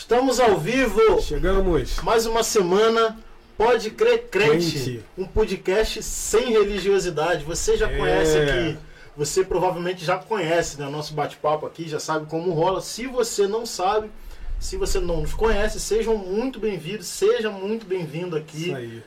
Estamos ao vivo. Chegamos. Mais uma semana. Pode crer crente. Crente. Um podcast sem religiosidade. Você já É. conhece aqui. Você provavelmente já conhece né, o nosso bate-papo aqui, já sabe como rola. Se você não sabe, se você não nos conhece, sejam muito bem-vindos, seja muito bem-vindo aqui.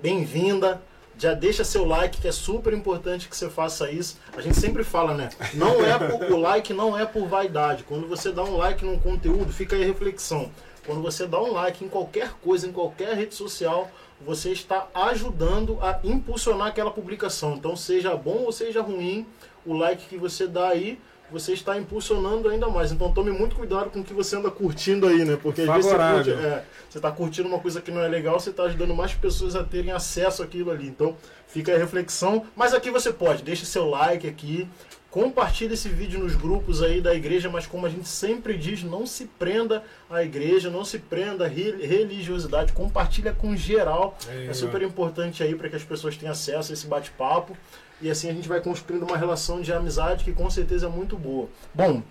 Bem-vinda. Já deixa seu like, que é super importante que você faça isso. A gente sempre fala, né? Não é por, o like não é por vaidade. Quando você dá um like num conteúdo, fica aí a reflexão. Quando você dá um like em qualquer coisa, em qualquer rede social, você está ajudando a impulsionar aquela publicação. Então, seja bom ou seja ruim, o like que você dá aí, você está impulsionando ainda mais. Então, tome muito cuidado com o que você anda curtindo aí, né? Porque às vezes você curte, é, você está curtindo uma coisa que não é legal, você está ajudando mais pessoas a terem acesso àquilo ali. Então, fica aí a reflexão. Mas aqui você pode, deixa seu like aqui, compartilhe esse vídeo nos grupos aí da igreja, mas como a gente sempre diz, não se prenda à igreja, não se prenda à re- religiosidade, compartilha com geral. É, É super importante aí para que as pessoas tenham acesso a esse bate-papo. E assim a gente vai construindo uma relação de amizade que com certeza é muito boa. Bom,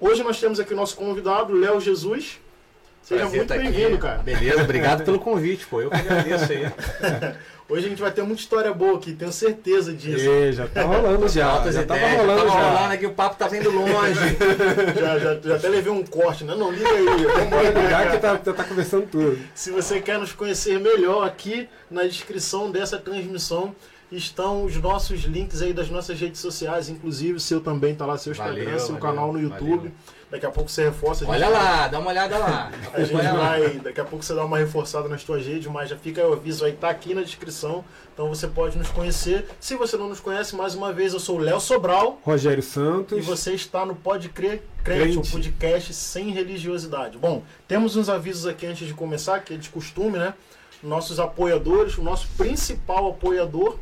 hoje nós temos aqui o nosso convidado, Léo Jesus. Seja Prazer muito tá bem-vindo, cara. Beleza, obrigado pelo convite, pô. Eu que agradeço aí. Hoje a gente vai ter muita história boa aqui, tenho certeza disso. É, já tá rolando já. Altas já tava rolando tava já. rolando aqui, o papo tá vindo longe. Já, já, já até levei um corte, né? Não, liga aí. Vambora Já que tá, já tá conversando tudo. Se você quer nos conhecer melhor, aqui na descrição dessa transmissão estão os nossos links aí das nossas redes sociais, inclusive o seu também tá lá, seu Instagram, Valeu, seu valeu, canal no YouTube. valeu. Daqui a pouco você reforça. a gente Olha vai- lá, dá uma olhada lá. A gente Olha lá. vai, daqui a pouco você dá uma reforçada nas tuas redes, mas já fica o aviso aí, tá aqui na descrição. Então você pode nos conhecer. Se você não nos conhece, mais uma vez, eu sou o Léo Sobral Rogério Santos. e você está no Pode Crer Crente, um Crente. podcast sem religiosidade. Bom, temos uns avisos aqui antes de começar, que é de costume, né? Nossos apoiadores, o nosso principal apoiador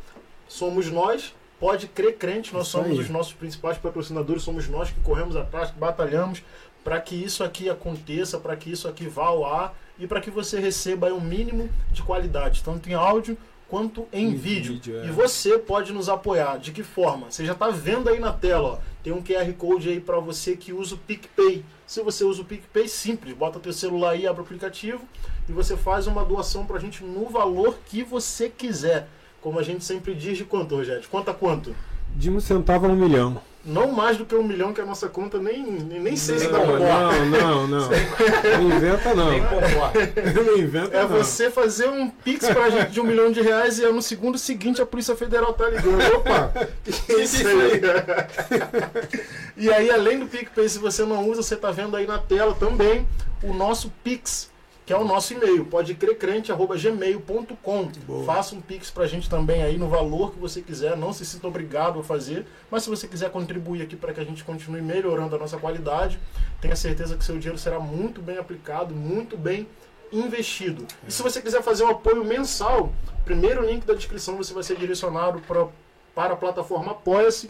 somos nós. Pode crer crente, nós Isso somos aí. os nossos principais patrocinadores, somos nós que corremos atrás, que batalhamos para que isso aqui aconteça, para que isso aqui vá ao ar e para que você receba aí um mínimo de qualidade, tanto em áudio quanto em, Em vídeo. vídeo, é. E você pode nos apoiar. De que forma? Você já está vendo aí na tela, ó, tem um QR Code aí para você que usa o PicPay. Se você usa o PicPay, simples, bota teu celular aí, abre o aplicativo e você faz uma doação para a gente no valor que você quiser. Como a gente sempre diz, de quanto, Rogério? De quanto? De um centavo a um milhão. Não mais do que um milhão, que a nossa conta nem, nem, nem sei se Nem dá conta. Não, não, não. Não inventa não. Não inventa É não. você fazer um pix pra gente de um milhão de reais e aí no segundo seguinte a Polícia Federal tá ligando. Opa! que isso aí? e aí, além do PicPay, se você não usa, você tá vendo aí na tela também o nosso Pix, que é o nosso e-mail, podecrecrente.gmail.com. Faça um Pix pra gente também aí no valor que você quiser, não se sinta obrigado a fazer, mas se você quiser contribuir aqui para que a gente continue melhorando a nossa qualidade, tenha certeza que seu dinheiro será muito bem aplicado, muito bem investido. E se você quiser fazer um apoio mensal, primeiro link da descrição você vai ser direcionado pra, para a plataforma Apoia-se,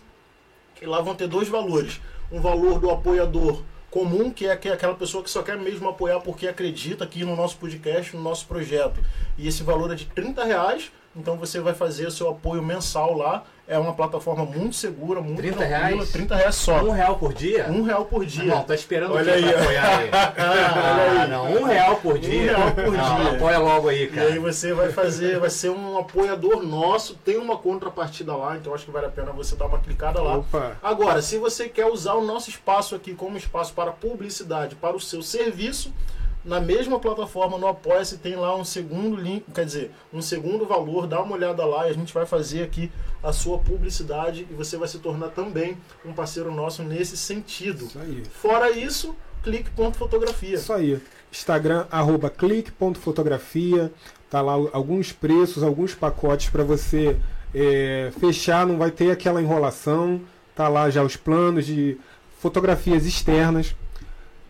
e lá vão ter dois valores. Um valor do apoiador comum, que é aque- aquela pessoa que só quer mesmo apoiar porque acredita aqui no nosso podcast, no nosso projeto. E esse valor é de 30 reais, então você vai fazer o seu apoio mensal lá. É uma plataforma muito segura, muito 30 tranquila. reais? 30 reais só. Um real por dia? Um real por dia. Não, tô esperando Olha o aí, pra apoiar aí? Olha Ah, aí. não, um real por dia. real por Não, dia. Apoia logo aí, E cara. aí você vai fazer, vai ser um apoiador nosso, tem uma contrapartida lá, então acho que vale a pena você dar uma clicada lá. Opa. Agora, se você quer usar o nosso espaço aqui como espaço para publicidade, para o seu serviço, na mesma plataforma no Apoia-se tem lá um segundo link, quer dizer, um segundo valor, dá uma olhada lá e a gente vai fazer aqui a sua publicidade e você vai se tornar também um parceiro nosso nesse sentido. Isso aí. Fora isso, clique.fotografia. Isso aí. Instagram, arroba clique.fotografia. Tá lá alguns preços, alguns pacotes para você é, fechar, não vai ter aquela enrolação. Tá lá já os planos de fotografias externas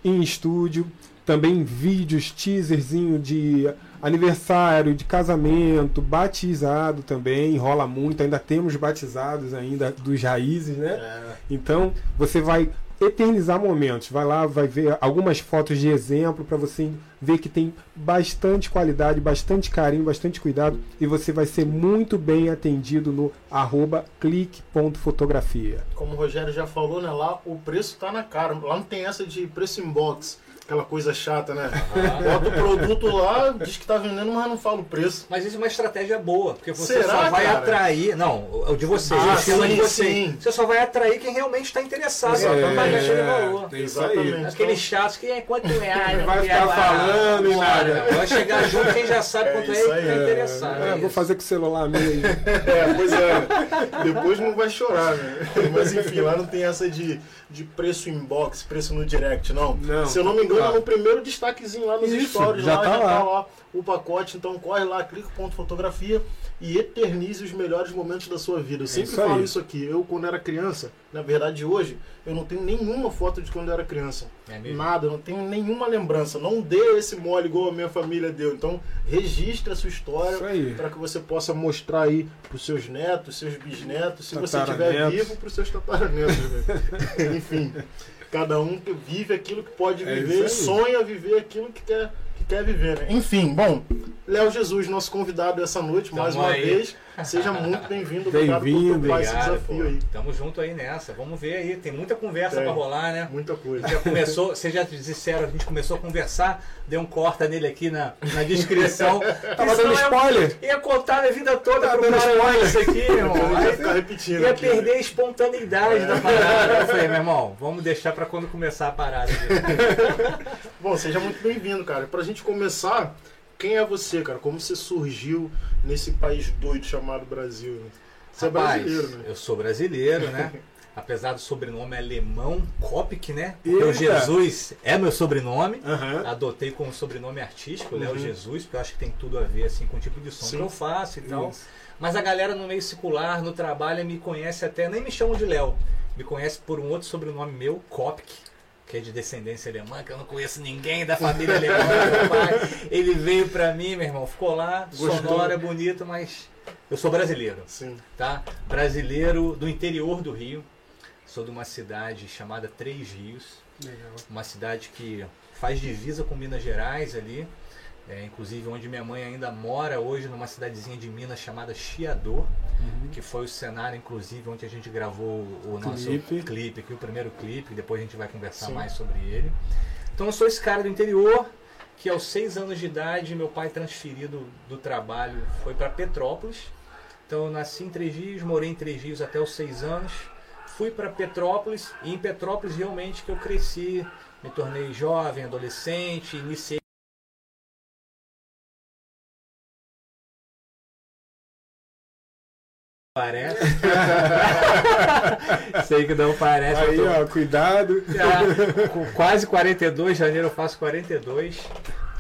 em estúdio, também vídeos, teaserzinho de aniversário, de casamento, batizado também, rola muito, ainda temos batizados ainda dos raízes, né? É, Então você vai eternizar momentos. Vai lá, vai ver algumas fotos de exemplo para você ver que tem bastante qualidade, bastante carinho, bastante cuidado e você vai ser muito bem atendido no arroba clique.fotografia. como o Rogério já falou, né? Lá o preço tá na cara. Lá não tem essa de preço inbox. Aquela coisa chata, né? Aham. Bota o produto lá, diz que tá vendendo, mas não fala o preço. Mas isso é uma estratégia boa, porque você Será, só vai cara? atrair. Não, o de vocês, Ah, o sim, de vocês. sim. Você só vai atrair quem realmente está interessado aquele valor. é isso aí. Exatamente. Aqueles chatos que é quanto reais, Vai ficar vai- falando e Bora. nada. Vai chegar junto quem já sabe É quanto é, e aí, tá é. interessado. Ah, é vou fazer com o celular aí. É, pois é. Depois não vai chorar, né? Mas enfim, lá não tem essa de, de preço inbox, preço no direct, não. Não. Se eu não me engano, Tá. no primeiro destaquezinho lá nos Isso, stories, já lá, tá já lá. tá lá o pacote. Então corre lá, clica ponto fotografia e eternize os melhores momentos da sua vida. Eu sempre isso falo aí. isso aqui. Eu, quando era criança, na verdade hoje, eu não tenho nenhuma foto de quando eu era criança. É? Nada, eu não tenho nenhuma lembrança. Não dê esse mole igual a minha família deu. Então, registre a sua história para que você possa mostrar aí pros seus netos, seus bisnetos, se você estiver vivo, pros seus tataranetos. né? Enfim, cada um que vive aquilo que pode É viver, aí. sonha viver aquilo que quer, que quer viver. Né? Enfim, bom, Léo Jesus, nosso convidado essa noite, mais Tamo uma aí. vez. Seja muito bem-vindo. Obrigado Bem-vindo, por topar esse desafio pô. aí. Tamo junto aí nessa. Vamos ver aí. Tem muita conversa pra rolar, né? Muita coisa. Já começou, vocês já disseram, a gente começou a conversar, deu um corta nele aqui na, na descrição. Tava dando Senão spoiler. Ia, ia contar a minha vida toda Tá pro dando cara spoiler. isso aqui, meu irmão. Depois a gente vai Aí ficar repetindo ia aqui, né? perder a espontaneidade da parada. Eu falei, meu irmão, vamos deixar pra quando começar a parada. Bom, seja muito bem-vindo, cara. Pra gente começar, quem é você, cara? Como você surgiu nesse país doido chamado Brasil? né? Você Rapaz, é brasileiro, né? Eu sou brasileiro, né? Apesar do sobrenome alemão, Kopik, né? Porque. Jesus é meu sobrenome. Aham. Adotei como sobrenome artístico, Léo Uhum. Jesus, porque eu acho que tem tudo a ver assim com o tipo de som Sim. que eu faço e tal. Isso. Mas a galera no meio secular, no trabalho, me conhece até, nem me chamam de Léo, me conhece por um outro sobrenome meu, Kopk, que é de descendência alemã, que eu não conheço ninguém da família alemã. meu pai. Ele veio pra mim, meu irmão, ficou lá, Gostou. sonoro, é bonito, mas eu sou brasileiro, Sim. tá? Brasileiro do interior do Rio. Sou de uma cidade chamada Três Rios, Legal. uma cidade que faz divisa com Minas Gerais ali, é, inclusive onde minha mãe ainda mora hoje, numa cidadezinha de Minas chamada Chiador, Uhum. que foi o cenário, inclusive, onde a gente gravou o nosso Clipe. clipe, aqui, o primeiro clipe, depois a gente vai conversar Sim. mais sobre ele. Então eu sou esse cara do interior, que aos seis anos de idade, meu pai transferido do trabalho foi para Petrópolis. Então eu nasci em Três Rios, morei em Três Rios até os seis anos, fui para Petrópolis e em Petrópolis realmente que eu cresci, me tornei jovem, adolescente, iniciei Parece. Sei que não parece. Aí, tô- ó, cuidado. já, com quase 42, janeiro eu faço 42.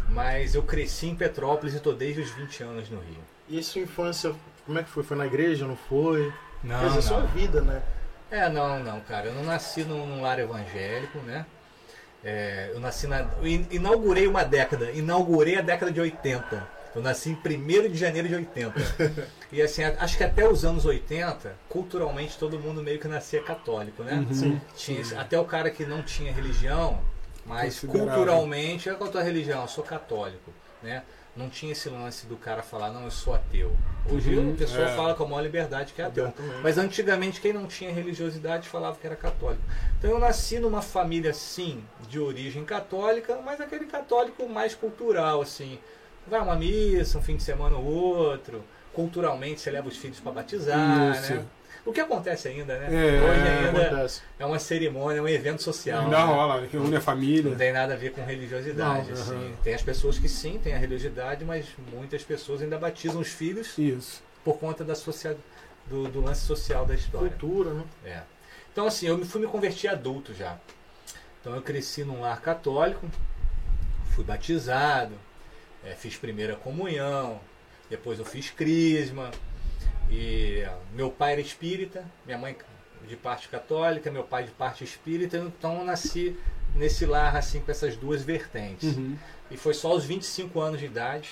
Mas eu cresci em Petrópolis e tô desde os 20 anos no Rio. E a sua infância, como é que foi? Foi na igreja, não foi? Não, Quer dizer, sua vida, né? É, não, não, cara. Eu não nasci num, num lar evangélico, né? É, eu nasci na. Eu in- inaugurei uma década. Inaugurei a década de 80. Eu nasci em 1 de janeiro de 80. E assim, acho que até os anos 80, culturalmente todo mundo meio que nascia católico, né? Uhum. Sim. Tinha, até o cara que não tinha religião, mas culturalmente, qual é a tua religião? Eu sou católico, né? Não tinha esse lance do cara falar, não, eu sou ateu. Hoje Uhum, a pessoa é. fala com a maior liberdade que é ateu. Mas antigamente quem não tinha religiosidade falava que era católico. Então eu nasci numa família, sim, de origem católica, mas aquele católico mais cultural, assim. Vai a uma missa, um fim de semana ou outro. Culturalmente você leva os filhos para batizar, Isso. né? O que acontece ainda, né? É, Hoje ainda Acontece. é uma cerimônia, é um evento social. Ainda né? rola, reúne a Não família. tem nada a ver com religiosidade. Não, assim. Tem as pessoas que sim, têm a religiosidade, mas muitas pessoas ainda batizam os filhos Isso. por conta da social, do, do lance social da história. Cultura, né? É. Então assim, eu me fui me convertir adulto já. Então eu cresci num lar católico, fui batizado, eh, fiz primeira comunhão, depois eu fiz crisma. E meu pai era espírita, minha mãe de parte católica, meu pai de parte espírita, então eu nasci nesse lar assim com essas duas vertentes. Uhum. E foi só aos 25 anos de idade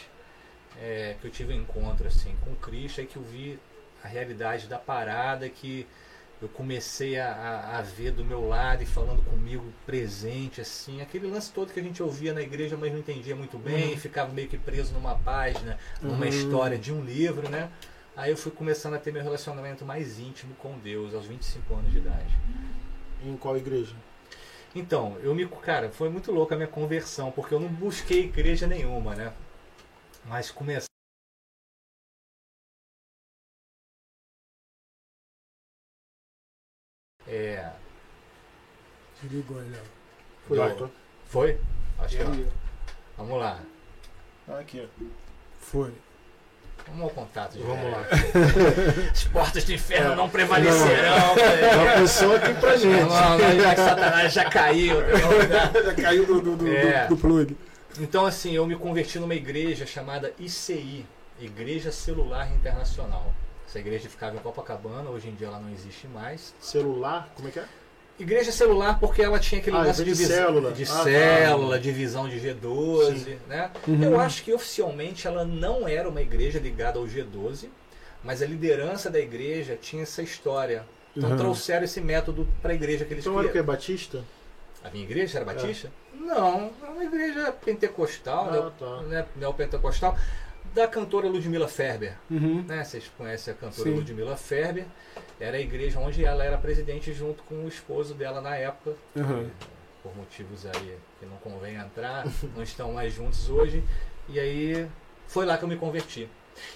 é, que eu tive um encontro assim com Cristo, aí que eu vi a realidade da parada, que eu comecei a, a- a ver do meu lado e falando comigo presente, assim, aquele lance todo que a gente ouvia na igreja, mas não entendia muito bem, Uhum. ficava meio que preso numa página, numa Uhum. história de um livro, né? Aí eu fui começando a ter meu relacionamento mais íntimo com Deus aos 25 anos de idade. Em qual igreja? Então, eu me. Cara, foi muito louca a minha conversão, porque eu não busquei igreja nenhuma, né? Mas começar. Desligou ele, ó. Foi, tô- Foi? Acho que ó. Vamos lá. Ah, Aqui, ó. Foi. Vamos ao contato. de Vamos lá. As portas do inferno É. não prevalecerão. velho. Uma pessoa aqui pra gente. Não, não, já que Satanás já caiu. Já caiu do, do, do, É. do- do plug. Então, assim, eu me converti numa igreja chamada ICI, Igreja Celular Internacional. Essa igreja ficava em Copacabana, hoje em dia ela não existe mais. Celular, como é que é? Igreja celular porque ela tinha aquele Ah, lance de, de célula. de Ah, tá. célula, divisão de G12, Sim. né? Uhum. Eu acho que oficialmente ela não era uma igreja ligada ao G12, mas a liderança da igreja tinha essa história. Então Uhum. trouxeram esse método para a igreja que eles Então era o que? Batista? A minha igreja era batista? Não, é uma igreja pentecostal, Ah, neo- tá. né, neopentecostal, da cantora Ludmila Ferber. Uhum. Né? Vocês conhecem a cantora Sim. Ludmila Ferber. Era a igreja onde ela era presidente junto com o esposo dela na época. Uhum. Por motivos aí que não convém entrar, não estão mais juntos hoje. E aí foi lá que eu me converti.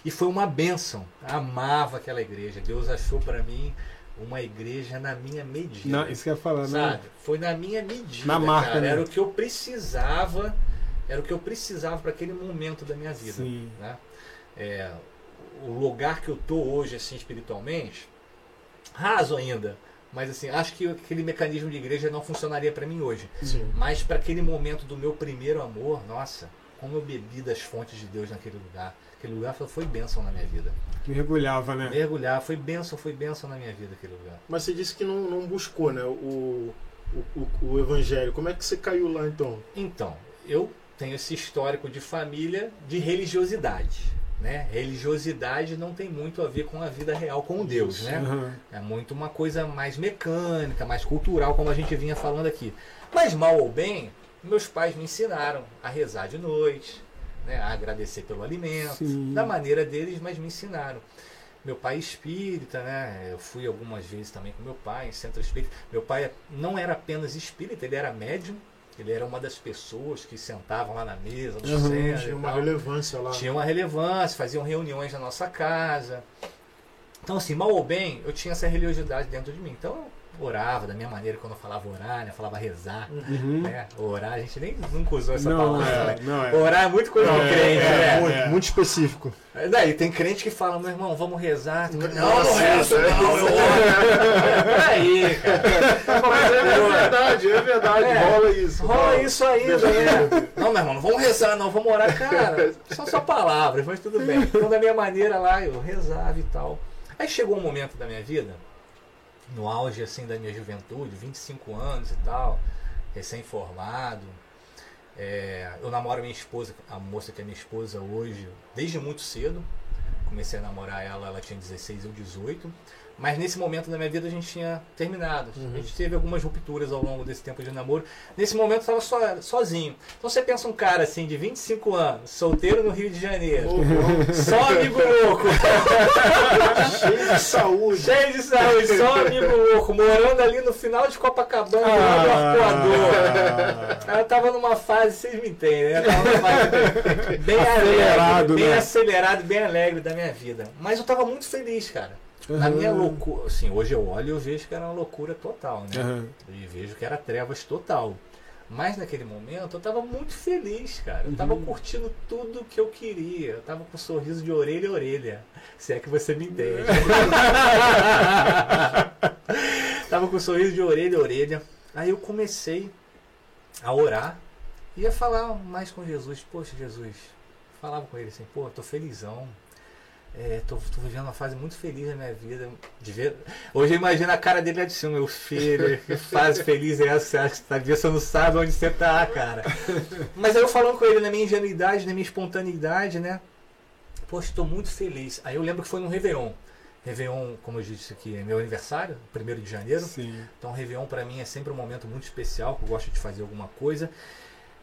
E foi uma bênção. Amava aquela igreja. Deus achou para mim uma igreja na minha medida. Na, isso que eu ia falar, né? Sabe? Foi na minha medida. Na marca, né? Era o que eu precisava. Era o que eu precisava para aquele momento da minha vida. Sim. Né? É, o lugar que eu tô hoje, assim, espiritualmente, raso ainda. Mas assim, acho que aquele mecanismo de igreja não funcionaria para mim hoje. Sim. Mas para aquele momento do meu primeiro amor, nossa, como eu bebi das fontes de Deus naquele lugar. Aquele lugar foi- bênção na minha vida. Mergulhava, né? Mergulhar foi bênção, foi bênção na minha vida aquele lugar. Mas você disse que não, não buscou, né? O, o, o, o evangelho. Como é que você caiu lá então? Então, eu tenho esse histórico de família de religiosidade. Né? Religiosidade não tem muito a ver com a vida real com Deus, né? Uhum. É muito uma coisa mais mecânica, mais cultural, como a gente vinha falando aqui. Mas mal ou bem, meus pais me ensinaram a rezar de noite, né? a agradecer pelo alimento, Sim. da maneira deles, mas me ensinaram. Meu pai é espírita, né? Eu fui algumas vezes também com meu pai em centro espírita. Meu pai não era apenas espírita, ele era médium. Ele era uma das pessoas que sentavam lá na mesa, no Uhum, centro. Tinha e uma relevância lá. tinha uma relevância, faziam reuniões na nossa casa. Então, assim, mal ou bem, eu tinha essa religiosidade dentro de mim. Então, orava da minha maneira quando eu falava orar, né? Eu falava rezar, Uhum. né? Orar, a gente nem nunca usou essa Não, palavra, é, né? não é. Orar é muito coisa de É, crente, é, né? muito, é. muito específico. Daí tem crente que fala, meu irmão, vamos rezar. Não, não, Nossa, rezo, é. não, eu oro. É, Peraí, cara. Mas é, é verdade, é verdade. É. Rola isso. Rola isso ainda, Verdade. né? Não, meu irmão, não vamos rezar, não, vamos orar, cara. São só palavras, mas tudo bem. Então, da minha maneira lá, eu rezava e tal. Aí chegou um momento da minha vida, no auge assim da minha juventude, 25 anos e tal, recém-formado. É, eu namoro minha esposa, a moça que é minha esposa hoje, desde muito cedo. Comecei a namorar ela, ela tinha 16, eu 18. Mas nesse momento da minha vida a gente tinha terminado. A gente teve algumas rupturas ao longo desse tempo de namoro. Nesse momento eu estava so, sozinho. Então você pensa um cara assim de 25 anos, solteiro no Rio de Janeiro, só amigo louco, Cheio de saúde. cheio de saúde, só amigo louco, morando ali no final de Copacabana, lado do arcoador. Ah, Ela tava numa fase, vocês me entendem, né? Tava numa fase bem Acelerado, alegre, bem né? acelerado, bem alegre da minha vida. Mas eu tava muito feliz, cara. Uhum. minha loucura, assim, hoje eu olho e eu vejo que era uma loucura total, né? Uhum. E vejo que era trevas total. Mas naquele momento eu tava muito feliz, cara. Eu tava Uhum. curtindo tudo que eu queria. Eu tava com um sorriso de orelha a orelha. Se é que você me entende. tava com um sorriso de orelha a orelha. Aí eu comecei a orar e a falar mais com Jesus. Poxa, Jesus. Falava com ele assim, pô, tô felizão. É, tô, tô vivendo uma fase muito feliz na minha vida. De ver... Hoje eu imagino a cara dele lá de cima, meu filho, que fase feliz é essa? Você acha que tá vendo? Você não sabe onde você tá, cara. Mas aí eu falando com ele na minha ingenuidade, na minha espontaneidade, né? Poxa, estou muito feliz. Aí eu lembro que foi num Réveillon. Réveillon, como eu disse aqui, é meu aniversário, 1 de janeiro. Sim. Então, Réveillon para mim é sempre um momento muito especial, que eu gosto de fazer alguma coisa.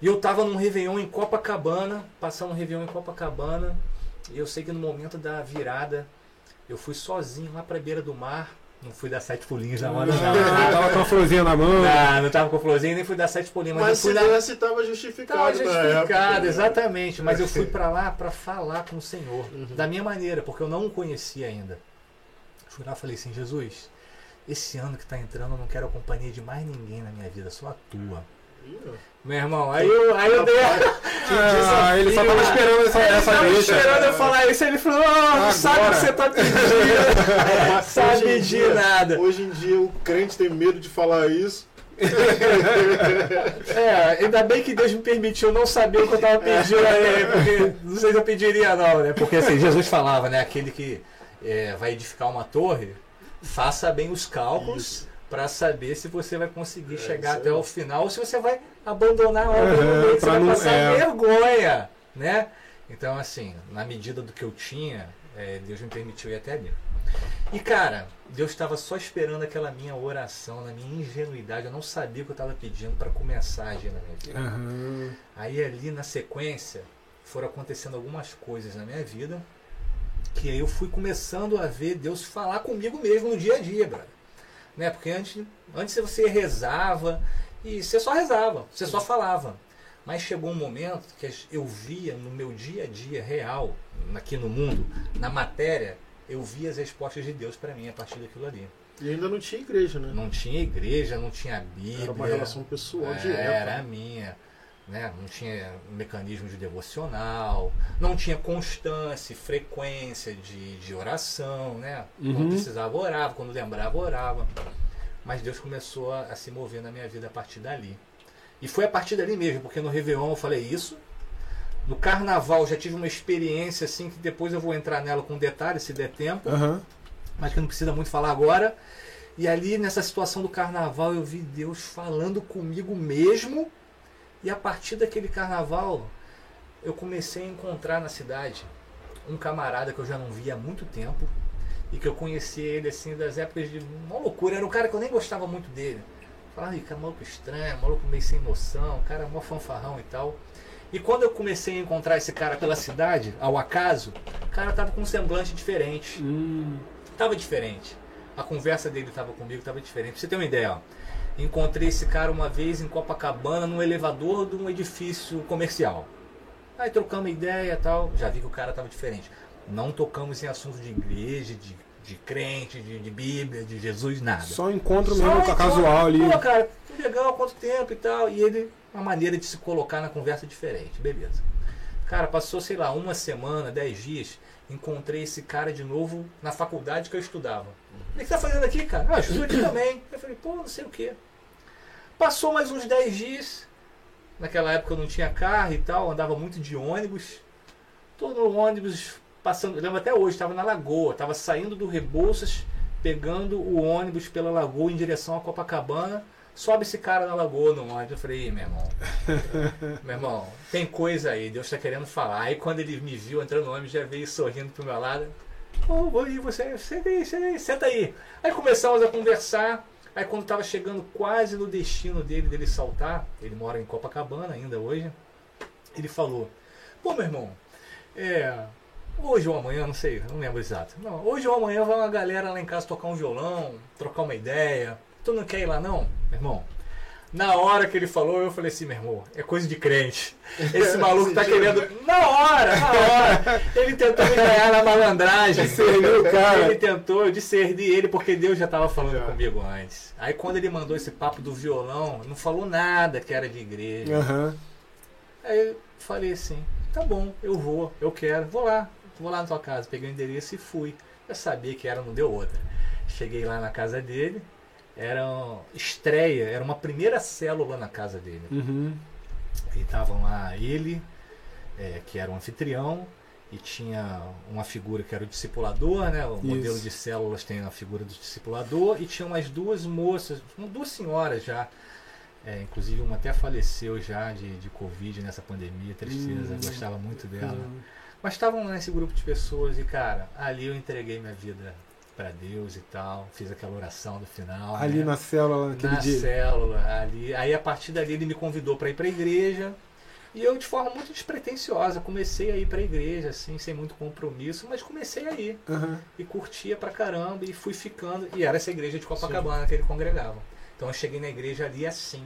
E eu tava num Réveillon em Copacabana, passando um Réveillon em Copacabana. E eu sei que no momento da virada, eu fui sozinho lá pra beira do mar. Não fui dar sete pulinhos na hora, Não, não. tava com a florzinha na mão. Não, não tava com florzinha nem fui dar sete pulinhos, mas, Mas eu fui se na. desse, tava Tava justificado na justificado, época. exatamente. Mas eu fui pra lá pra falar com o Senhor. Uhum. Da minha maneira, porque eu não o conhecia ainda. Fui lá e falei assim, Jesus, esse ano que tá entrando eu não quero a companhia de mais ninguém na minha vida, só a tua. Meu irmão, aí eu, aí eu dei. Ah, ele só tava esperando essa, Ele essa tava deixa. esperando eu falar isso, ele falou, ah, não sabe o que você tá pedindo. Sabe hoje em de dia- nada. Hoje em dia o crente tem medo de falar isso. É, ainda bem que Deus me permitiu não saber o que eu tava pedindo aí, porque não sei se eu pediria não, né? Porque assim, Jesus falava, né? Aquele que é, vai edificar uma torre, faça bem os cálculos Isso. Para saber se você vai conseguir É, chegar até o final ou se você vai abandonar a obra Uhum, no meio, que você vai não- passar é. vergonha, né? Então, assim, na medida do que eu tinha, é, Deus me permitiu ir até ali. E cara, Deus estava só esperando aquela minha oração, na minha ingenuidade. Eu não sabia o que eu estava pedindo para começar a agir na minha vida. Aham. Aí ali na sequência foram acontecendo algumas coisas na minha vida que aí eu fui começando a ver Deus falar comigo mesmo no dia a dia, brother. Né? Porque antes, antes você rezava e você só rezava, você só falava. Mas chegou um momento que eu via no meu dia a dia real, aqui no mundo, na matéria, eu via as respostas de Deus para mim a partir daquilo ali. E ainda não tinha igreja, né? Não tinha igreja, não tinha Bíblia. Era uma relação pessoal É, direta. Era a minha. Né? Não tinha mecanismo de devocional, não tinha constância, frequência de, de oração, né? Uhum. Quando precisava orava, quando lembrava orava. Mas Deus começou a, a se mover na minha vida a partir dali. E foi a partir dali mesmo, porque no Réveillon eu falei isso. No Carnaval já tive uma experiência assim que depois eu vou entrar nela com detalhes se der tempo Aham. mas que não precisa muito falar agora. E ali nessa situação do carnaval eu vi Deus falando comigo mesmo. E a partir daquele carnaval eu comecei a encontrar na cidade um camarada que eu já não via há muito tempo e que eu conhecia ele assim das épocas de uma loucura. Era um cara que eu nem gostava muito dele. Falava, "Ih, cara, maluco estranho, maluco meio sem noção, cara mó fanfarrão e tal. E quando eu comecei a encontrar esse cara pela cidade, ao acaso, o cara tava com um semblante diferente Hum. tava diferente. A conversa dele tava comigo, tava diferente. Pra você ter uma ideia, ó. Encontrei esse cara uma vez em Copacabana, num elevador de um edifício comercial. Aí trocamos ideia e tal. Já vi que o cara tava diferente. Não tocamos em assuntos de igreja, de, de crente, de, de Bíblia, de Jesus, nada. Só encontro Só mesmo encontro. casual ali. Pô, cara, que legal, quanto tempo e tal. E ele, uma maneira de se colocar na conversa diferente. Beleza. Cara, passou, sei lá, uma semana, dez dias. Encontrei esse cara de novo na faculdade que eu estudava. O que você tá fazendo aqui, cara? Ah, eu estudo aqui também. Eu falei, pô, não sei o quê. Passou mais uns 10 dias. Naquela época eu não tinha carro e tal, andava muito de ônibus. Tô no ônibus passando, eu lembro até hoje, estava na Lagoa, estava saindo do Rebouças, pegando o ônibus pela Lagoa em direção a Copacabana. Sobe esse cara na Lagoa no ônibus. Eu falei, Ih, meu irmão, meu irmão, tem coisa aí, Deus está querendo falar. Aí quando ele me viu entrando no ônibus, já veio sorrindo pro meu lado. Ô, vou você, senta aí, senta aí, senta aí. Aí começamos a conversar. Aí quando estava chegando quase no destino dele, dele saltar, ele mora em Copacabana ainda hoje, ele falou, pô meu irmão, é, hoje ou amanhã, não sei, não lembro exato. Não, hoje ou amanhã vai uma galera lá em casa tocar um violão, trocar uma ideia. Tu não quer ir lá não, meu irmão? Na hora que ele falou, eu falei assim, meu irmão, é coisa de crente. Esse maluco tá querendo. Na hora, na hora. Ele tentou me ganhar na malandragem. Discerniu cara. Ele tentou, eu discerni ele porque Deus já estava falando Já. comigo antes. Aí quando ele mandou esse papo do violão, não falou nada que era de igreja. Aham. Aí eu falei assim, tá bom, eu vou, eu quero, vou lá, vou lá na tua casa. Peguei o endereço e fui. Eu sabia que era, não deu outra. Cheguei lá na casa dele, era estreia, era uma primeira célula na casa dele. Uhum. E estavam lá ele, é, que era o anfitrião, e tinha uma figura que era o discipulador, né? O Isso. modelo de células tem a figura do discipulador, e tinha umas duas moças, duas senhoras já. É, inclusive uma até faleceu já de, de Covid nessa pandemia, tristeza, Hum. gostava muito dela. Hum. Mas estavam nesse grupo de pessoas e, cara, ali eu entreguei minha vida para Deus e tal, fiz aquela oração no final. Ali né? na célula naquele na dia. célula ali. Aí a partir dali ele me convidou para ir para a igreja. E eu, de forma muito despretensiosa, comecei a ir pra igreja, assim, sem muito compromisso, mas comecei a ir. Aham. E curtia pra caramba e fui ficando. E era essa igreja de Copacabana que ele congregava. Então eu cheguei na igreja ali assim,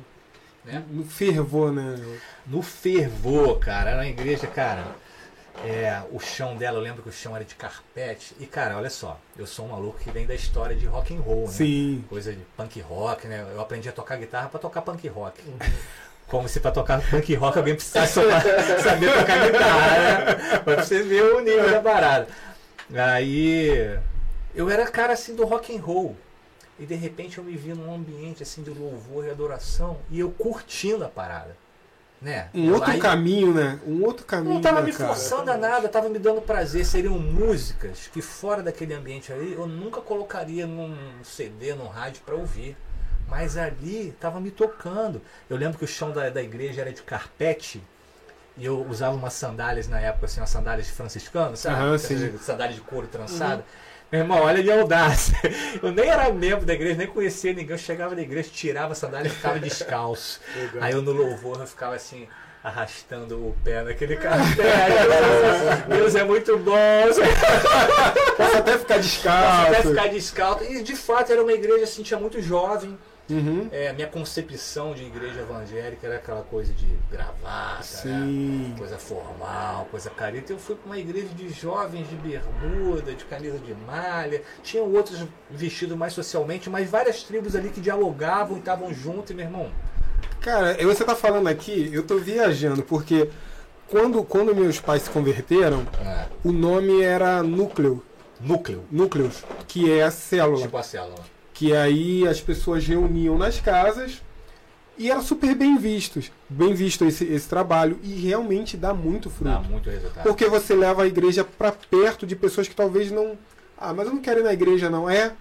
né? No fervor, né? No fervor, cara. Era uma igreja, cara. É, o chão dela, eu lembro que o chão era de carpete. E, cara, olha só, eu sou um maluco que vem da história de rock and roll, né? Sim. Coisa de punk rock, né? Eu aprendi a tocar guitarra pra tocar punk rock. Como se pra tocar punk rock alguém precisasse saber tocar guitarra, né? Pra você ver o nível da parada. Aí eu era cara assim do rock and roll. E de repente eu me vi num ambiente assim de louvor e adoração e eu curtindo a parada. Né? Um outro Aí- caminho, né? Um outro caminho. não tava né, me cara? forçando a nada, tava me dando prazer. Seriam músicas que fora daquele ambiente ali eu nunca colocaria num CD, num rádio pra ouvir. Mas ali tava me tocando. Eu lembro que o chão da, da igreja era de carpete. E eu usava umas sandálias na época, assim, umas sandálias de franciscano, sabe? Sim. Sandálias de couro trançada. Meu irmão, olha minha audácia. Eu nem era membro da igreja, nem conhecia ninguém. Eu chegava na igreja, tirava a sandália e ficava descalço. Aí eu no louvor eu ficava assim, arrastando o pé naquele carpete. Deus é muito bom. Posso até ficar descalço. Até ficar descalço. E de fato era uma igreja assim, tinha muito jovem. Uhum. É, a minha concepção de igreja evangélica era aquela coisa de gravata, né? Coisa formal, coisa careta. Eu fui para uma igreja de jovens de bermuda, de camisa de malha. Tinham outros vestidos mais socialmente, mas várias tribos ali que dialogavam e estavam juntos, e meu irmão. Cara, você tá falando aqui, eu tô viajando, porque quando, quando meus pais se converteram, É, o nome era núcleo. núcleo, Núcleos, que é a célula. tipo a célula. Que aí as pessoas reuniam nas casas e era super bem vistos. Bem visto esse, esse trabalho e realmente dá muito fruto. Dá muito resultado. Porque você leva a igreja para perto de pessoas que talvez não. Ah, mas eu não quero ir na igreja, não. É,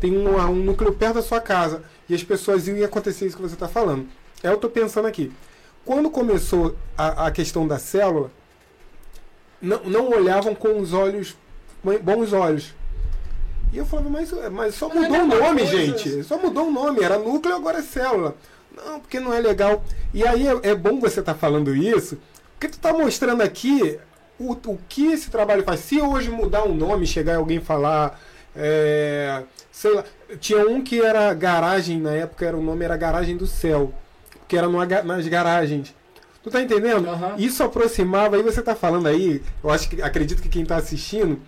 tem um, um núcleo perto da sua casa. E as pessoas iam e acontecer isso que você está falando. É, eu tô pensando aqui. Quando começou a, a questão da célula, não, não olhavam com os olhos, bons olhos. E eu falava, mas, mas só Mas é mudou o nome, coisa. gente. Só mudou o nome. Era núcleo, agora é célula. Não, porque não é legal. E aí é, é bom você estar falando isso, porque tu tá mostrando aqui o, o que esse trabalho faz. Se hoje mudar um nome, chegar alguém falar. é, sei lá. Tinha um que era garagem, na época era, o nome era Garagem do Céu. Que era numa nas garagens. Tu tá entendendo? Aham. Isso aproximava, aí você tá falando aí, eu acho que acredito que quem tá assistindo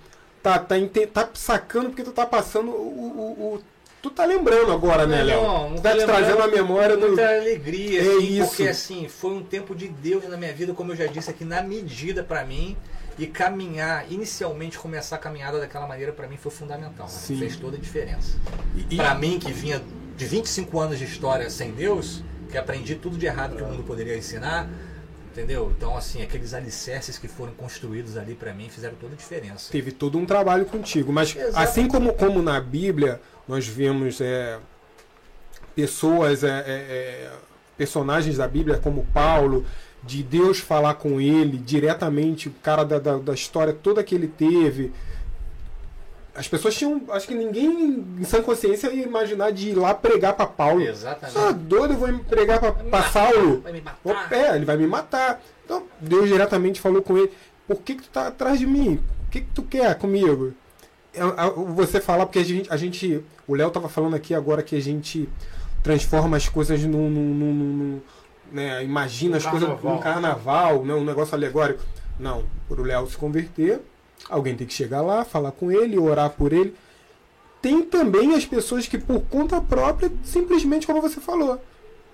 tá, tá, tá sacando porque tu tá passando o. o- o- tu tá lembrando agora, né, Léo? Não, não tá te trazendo a memória do. muita alegria, É assim, isso. porque assim, foi um tempo de Deus na minha vida, como eu já disse aqui, na medida pra mim. E caminhar, inicialmente começar a caminhada daquela maneira pra mim foi fundamental. né? Fez toda a diferença. E- e- Pra mim que vinha de 25 anos de história sem Deus, que aprendi tudo de errado que o mundo poderia ensinar, entendeu? Então assim, aqueles alicerces que foram construídos ali pra mim fizeram toda a diferença. teve todo um trabalho contigo. Mas Exatamente. assim como, como na Bíblia nós vemos é, pessoas, é, é, é, personagens da Bíblia como Paulo, de Deus falar com ele diretamente, o cara da, da, da história toda que ele teve. As pessoas tinham. Acho que ninguém em sã consciência ia imaginar de ir lá pregar para Paulo. Exatamente. Ah, doido, eu vou pregar para matar, Saulo. Vai me matar. É, ele vai me matar. Então, Deus diretamente falou com ele: Por que, que tu tá atrás de mim? O que, que tu quer comigo? É, a- Você falar, porque a gente. A gente o Léo tava falando aqui agora que a gente transforma as coisas num. num- num- num- né, imagina Um as coisas carnaval. num carnaval, né, um negócio alegórico. Não, para o Léo se converter, alguém tem que chegar lá, falar com ele, orar por ele. Tem também as pessoas que, por conta própria, simplesmente como você falou.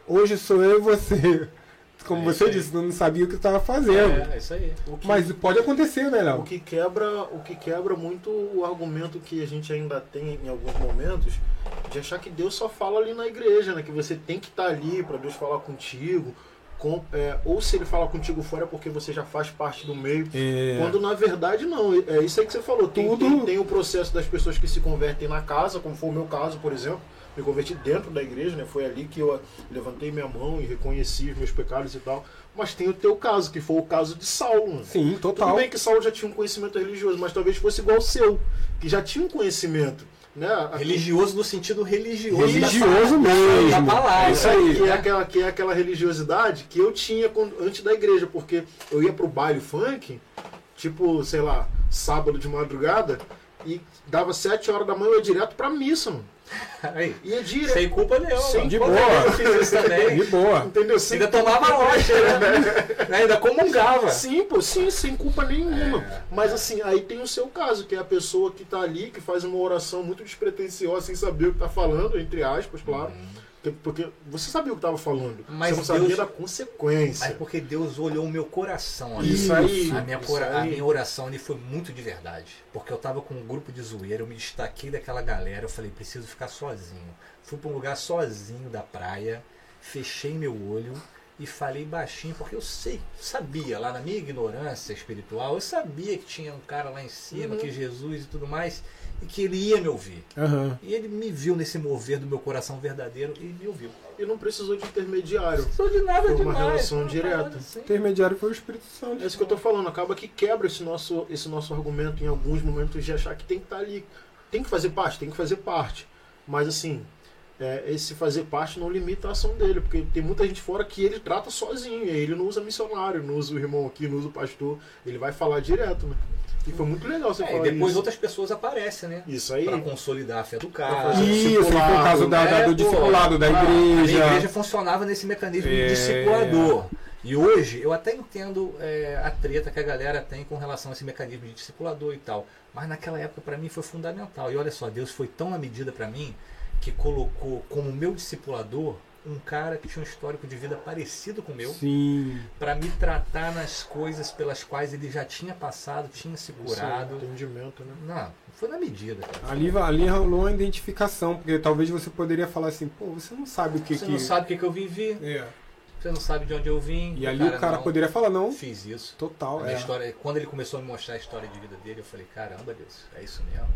Hoje sou eu e você. Como É você disse, não sabia o que estava fazendo. É, é isso aí. O que- Mas pode acontecer, né, O Léo? que quebra, o que quebra muito o argumento que a gente ainda tem em alguns momentos de achar que Deus só fala ali na igreja, né? Que você tem que estar ali para Deus falar contigo. Com, é, ou se ele fala contigo fora é porque você já faz parte do meio. É, Quando na verdade não, é isso aí que você falou. Tem, Tudo- tem, tem o processo das pessoas que se convertem na casa, como foi o meu caso, por exemplo. Me converti dentro da igreja, né? Foi ali que eu levantei minha mão e reconheci os meus pecados e tal. Mas tem o teu caso, que foi o caso de Saulo. né? sim, Tudo total. bem que Saulo já tinha um conhecimento religioso, mas talvez fosse igual ao seu, que já tinha um conhecimento. Né? Religioso no sentido religioso. Religioso mesmo. Da palavra. É isso aí. Que é, aquela, que é aquela religiosidade que eu tinha quando- antes da igreja, porque eu ia pro baile funk, tipo, sei lá, sábado de madrugada, e dava sete horas da manhã eu ia direto pra missa, mano. Aí, Ia direto. sem culpa nenhuma. Sem De boa. Eu fiz isso também. De boa. Entendeu? Sem Ainda tomava rocha, né? Ainda comungava. Sim, pô, sim, sem culpa nenhuma. É. Mas assim, aí tem o seu caso, que é a pessoa que tá ali, que faz uma oração muito despretensiosa, sem saber o que tá falando, entre aspas, claro. Porque- Porque você sabia o que tava falando. Mas você não sabia Deus- da consequência. Mas porque Deus olhou o meu coração ali. Isso aí. A minha, isso cora- a aí. minha oração ali foi muito de verdade. Porque eu tava com um grupo de zoeira, eu me destaquei daquela galera, eu falei, preciso ficar sozinho. Fui pra um lugar sozinho da praia, fechei meu olho e falei baixinho, porque eu sei, sabia, lá na minha ignorância espiritual, eu sabia que tinha um cara lá em cima, Uhum. que Jesus e tudo mais, e que ele ia me ouvir. Aham. E ele me viu nesse mover do meu coração verdadeiro e me ouviu. E não precisou de intermediário. Não sou de nada Foi uma demais. relação uma direta. assim. O intermediário foi o Espírito Santo. É isso que eu tô falando, acaba que quebra esse nosso, esse nosso argumento em alguns momentos de achar que tem que estar ali. Tem que fazer parte, tem que fazer parte. Mas assim, é, esse fazer parte não limita a ação dele, porque tem muita gente fora que ele trata sozinho, e ele não usa missionário, não usa o irmão aqui, não usa o pastor, ele vai falar direto, né? E foi muito legal você É, e falar depois isso. outras pessoas aparecem, né? Isso aí. Pra consolidar a fé do cara. Isso, foi o caso da, da- É, do pô, discipulado da A igreja. minha igreja funcionava nesse mecanismo É. de discipulador. E hoje eu até entendo é, a treta que a galera tem com relação a esse mecanismo de discipulador e tal. Mas naquela época para mim foi fundamental. E olha só, Deus foi tão na medida para mim que colocou como meu discipulador um cara que tinha um histórico de vida parecido com o meu para me tratar nas coisas pelas quais ele já tinha passado, tinha se curado. entendimento, né? Não, foi na medida. Cara. Ali, ali rolou uma identificação, porque talvez você poderia falar assim, pô, você não sabe o que Você que. não sabe o que, que eu vivi, É. você não sabe de onde eu vim. E ali o cara não, poderia falar, não, Fiz isso. total. A É. história, quando ele começou a me mostrar a história de vida dele, eu falei, caramba, Deus, é isso mesmo?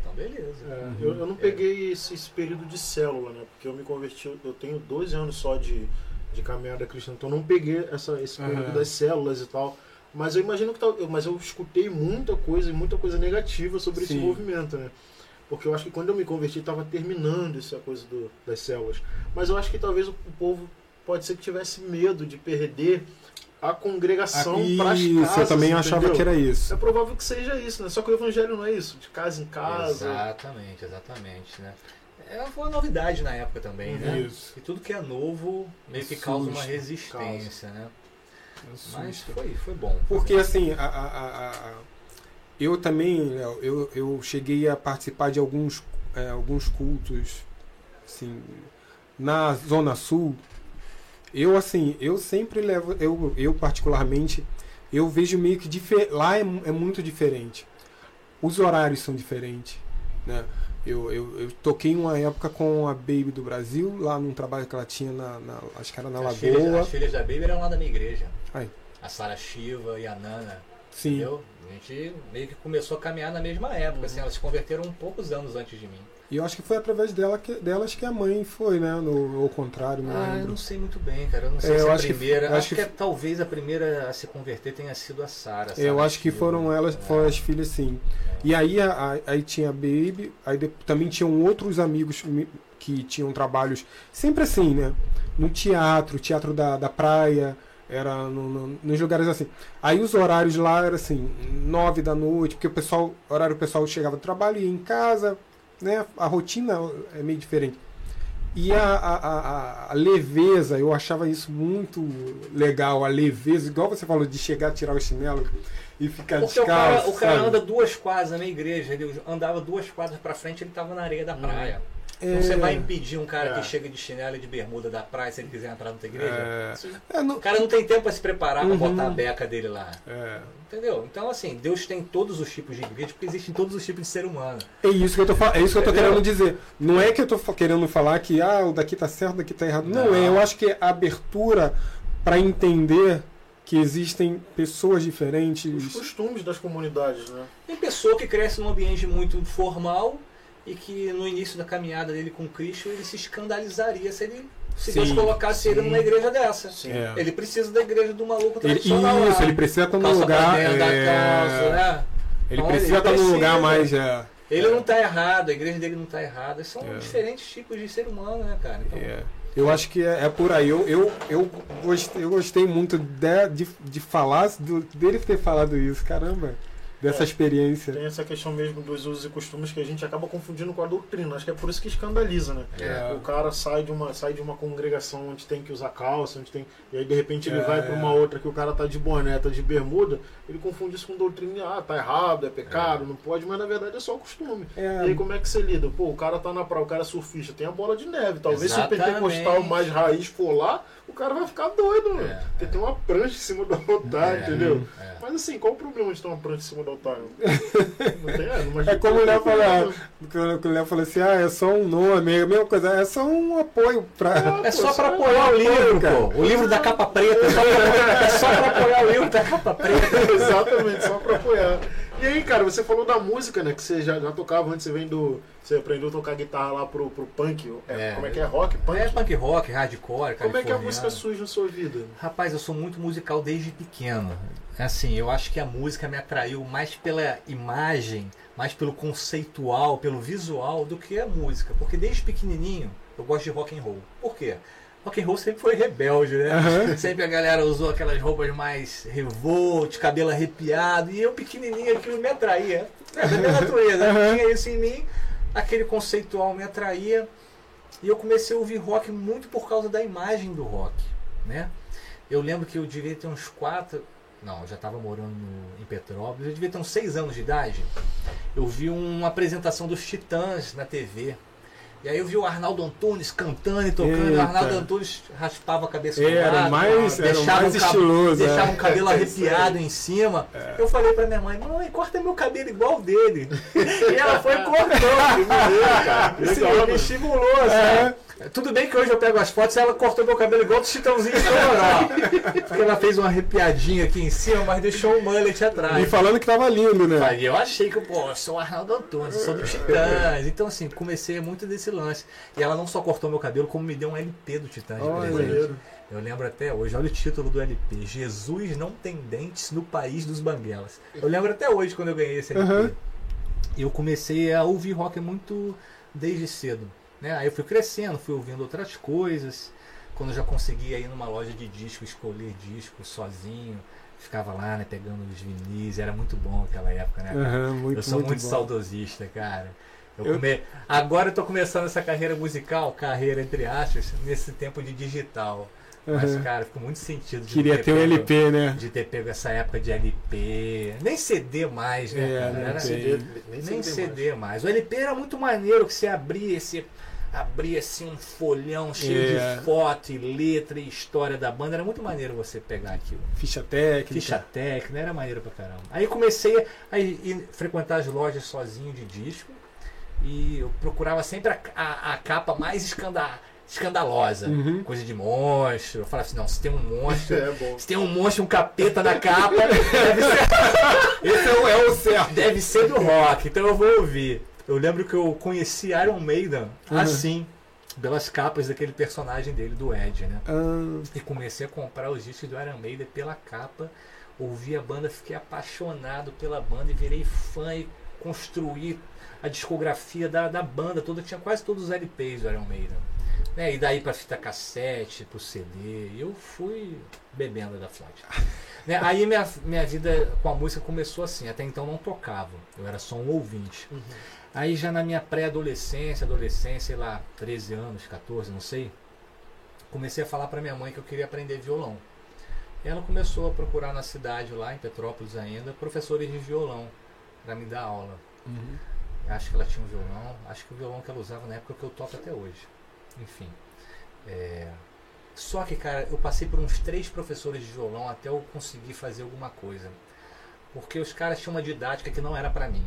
Então beleza. É, eu, eu não peguei esse, esse período de célula, né? Porque eu me converti, eu- tenho 12 anos só de, de caminhada cristã, então eu não peguei essa, esse período Aham. das células e tal. Mas eu imagino que tal, eu- mas eu escutei muita coisa e muita coisa negativa sobre esse Sim. movimento, né? Porque eu acho que quando eu me converti estava terminando essa coisa do- das células. Mas eu acho que talvez o, o povo pode ser que tivesse medo de perder a congregação para as Ah, Isso, casas. eu também achava entendeu? que era isso. É provável que seja isso, né? Só que o evangelho não é isso, de casa em casa. Exatamente, exatamente, né? É, foi uma novidade na época também, né? Isso. E tudo que é novo meio que causa uma resistência, né? Mas foi, foi bom. Porque assim, a- a- a- a- eu também, Léo, eu, eu cheguei a participar de alguns, é, alguns cultos, assim, na Zona Sul. Eu, assim, eu sempre levo, eu, eu particularmente, eu vejo meio que lá é, é muito diferente. Os horários são diferentes, né? Eu, eu, eu toquei uma época com a Baby do Brasil, lá num trabalho que ela tinha na, na- acho que era na as, filhas, Lagoa. as filhas da Baby eram lá da minha igreja. Aí. A Sara Shiva e a Nana. Sim. Entendeu? A gente meio que começou a caminhar na mesma época, assim, elas se converteram um poucos anos antes de mim. E eu acho que foi através dela que, delas que a mãe foi, né? No, ao contrário, não Ah, eu lembro. não sei muito bem, cara. Eu não sei É, se eu a acho que- primeira. eu acho, que, que- é- talvez a primeira a se converter tenha sido a Sara. Eu acho que foram elas, foram as filhas sim. E aí, a- aí tinha a Baby, aí de- também tinham outros amigos mi- que tinham trabalhos sempre assim, né? No teatro, teatro da, da praia, era no- no- nos lugares assim. Aí os horários lá eram assim, nove da noite, porque o pessoal, horário o pessoal chegava do trabalho, ia em casa, né? A rotina é meio diferente. E a, a, a- leveza, eu achava isso muito legal, a leveza, igual você falou de chegar, tirar o chinelo e ficar Porque o descalço. cara, o cara anda duas quadras na minha igreja, ele andava duas quadras pra frente, ele tava na areia da praia. É, Então você vai impedir um cara É. que chega de chinelo e de bermuda da praia se ele quiser entrar na tua igreja? é, é, não- O cara não tem tempo pra se preparar pra Uhum. botar a beca dele lá. é. Entendeu? Então, assim, Deus tem todos os tipos de igreja, porque existem todos os tipos de ser humano. É isso que eu tô, fa- é isso que eu tô Entendeu? querendo dizer. Não é que eu tô querendo falar que ah, o daqui tá certo, o daqui tá errado. Não, Não. é. Eu acho que a abertura para entender que existem pessoas Os diferentes. costumes das comunidades, né? Tem pessoa que cresce num ambiente muito formal e que no início da caminhada dele com Cristo ele se escandalizaria se ele se Sim, Deus colocasse ele sim. numa igreja dessa. Sim. É. Ele precisa da igreja do maluco Ele, tradicional. isso, lá. ele precisa estar num lugar. dentro da é, calça, né? Ele Então, precisa ele estar num lugar mais. é, Ele não tá errado, a igreja dele não tá errada. São É. diferentes tipos de ser humano, né, cara? Então, É. Eu acho que é, é por aí. Eu, eu, eu, gostei, eu gostei muito de, de, de falar, do- dele ter falado isso. Caramba, dessa É. experiência. Tem essa questão mesmo dos usos e costumes que a gente acaba confundindo com a doutrina. Acho que é por isso que escandaliza, né? É. O cara sai de uma sai de uma congregação onde tem que usar calça, onde tem e aí de repente ele É, vai para é. uma outra que o cara tá de boné, tá de bermuda, ele confunde isso com doutrina, ah, tá errado, é pecado, não pode, mas na verdade é só costume. É, E aí como é que você lida? Pô, o cara tá na praia, o cara é surfista, tem a bola de neve. Talvez se o Exatamente. pentecostal mais raiz for lá, o cara vai ficar doido, mano. É, Porque tem uma prancha em cima do altar, É, entendeu? é. Mas assim, qual o problema de ter uma prancha em cima do altar? Não tem, é, numa É como o Léo falou, quando o Léo falou assim, ah, é só um nome, é a mesma coisa, é só um apoio pra. É só pra só- apoiar o livro, cara. pô. O livro da capa preta. É só pra, é só pra apoiar o livro da capa preta. Exatamente, só pra apoiar. E aí, cara, você falou da música, né? Que você já, já tocava antes, você vem do. Você aprendeu a tocar guitarra lá pro, pro punk. É, É. Como é que é? Rock? Punk? É punk rock, hardcore, como é que a música surge na sua vida? Rapaz, eu sou muito musical desde pequeno. Assim, eu acho que a música me atraiu mais pela imagem, mais pelo conceitual, pelo visual do que a música. Porque desde pequenininho eu gosto de rock and roll. Por quê? Rock and roll sempre foi rebelde, né? Aham. Sempre a galera usou aquelas roupas mais revolt, cabelo arrepiado, e eu pequenininho aquilo me atraía. É da minha natureza, Aham. tinha isso em mim, aquele conceitual me atraía, e eu comecei a ouvir rock muito por causa da imagem do rock, né? Eu lembro que eu devia ter uns quatro, não, eu já estava morando em Petrópolis, eu devia ter uns seis anos de idade. Eu vi uma apresentação dos Titãs na TV. E aí eu vi o Arnaldo Antunes cantando e tocando. O Arnaldo Antunes raspava a cabeça do Era lado, mais, era deixava mais o cab- estiloso. deixava é. um cabelo arrepiado em cima. Eu falei pra minha mãe, mãe, corta meu cabelo igual o dele. e ela foi e cortou. Sim, Legal, me estimulou, sabe? Tudo bem que hoje eu pego as fotos e ela cortou meu cabelo igual do Chitãozinho Chororó. Porque ela fez uma arrepiadinha aqui em cima, mas deixou um mullet atrás. E falando que tava lindo, né? Aí eu achei que, pô, eu sou o Arnaldo Antunes, eu sou do Titãs. Então, assim, comecei muito desse lance. E ela não só cortou meu cabelo, como me deu um LP do Titãs. Maneiro. Eu lembro até hoje, olha o título do LP: Jesus não tem dentes no país dos banguelas. Eu lembro até hoje quando eu ganhei esse LP. E eu comecei a ouvir rock muito desde cedo. Né? Aí eu fui crescendo, fui ouvindo outras coisas. Quando eu já conseguia ir numa loja de disco, escolher disco sozinho, ficava lá, né, pegando os vinis, era muito bom aquela época, né? Aham, muito, eu sou muito, bom. saudosista, cara. Eu Eu- come- Agora eu tô começando essa carreira musical, carreira entre aspas, nesse tempo de digital. Mas, Aham. cara, ficou muito sentido de Queria ter um pego- LP, né? De ter pego essa época de LP. Nem CD mais, né? É, cara? não Era-. CD, nem, nem CD. CD mais. O LP era muito maneiro que você abria esse. Abria assim um folhão cheio É. de foto e letra e história da banda. Era muito maneiro você pegar aquilo. Ficha técnica. Ficha técnica, era maneiro pra caramba. Aí comecei a ir frequentar as lojas sozinho de disco. E eu procurava sempre a, a- a capa mais escanda- escandalosa. Uhum. Coisa de monstro. Eu falava assim, não, se tem um monstro. É. Se tem um monstro, um capeta na capa, deve ser Esse é o, é o certo. Deve ser do rock, então eu vou ouvir. Eu lembro que eu conheci Iron Maiden Uhum. assim, pelas capas daquele personagem dele, do Ed, né? Ah, E comecei a comprar os discos do Iron Maiden pela capa, ouvi a banda, fiquei apaixonado pela banda e virei fã e construí a discografia da, da banda toda, tinha quase todos os LPs do Iron Maiden. Né? E daí pra fita cassete, pro CD, eu fui bebendo da fonte. Né? Aí minha, minha vida com a música começou assim, até então não tocava, eu era só um ouvinte. Aí já na minha pré-adolescência, adolescência, sei lá, 13 anos, 14, não sei, comecei a falar pra minha mãe que eu queria aprender violão. E ela começou a procurar na cidade, lá em Petrópolis ainda, professores de violão para me dar aula. uhum. Acho que ela tinha um violão, acho que o violão que ela usava na época que eu toco até hoje. Enfim. é, Só que, cara, eu passei por uns três professores de violão até eu conseguir fazer alguma coisa. Porque os caras tinham uma didática que não era pra mim.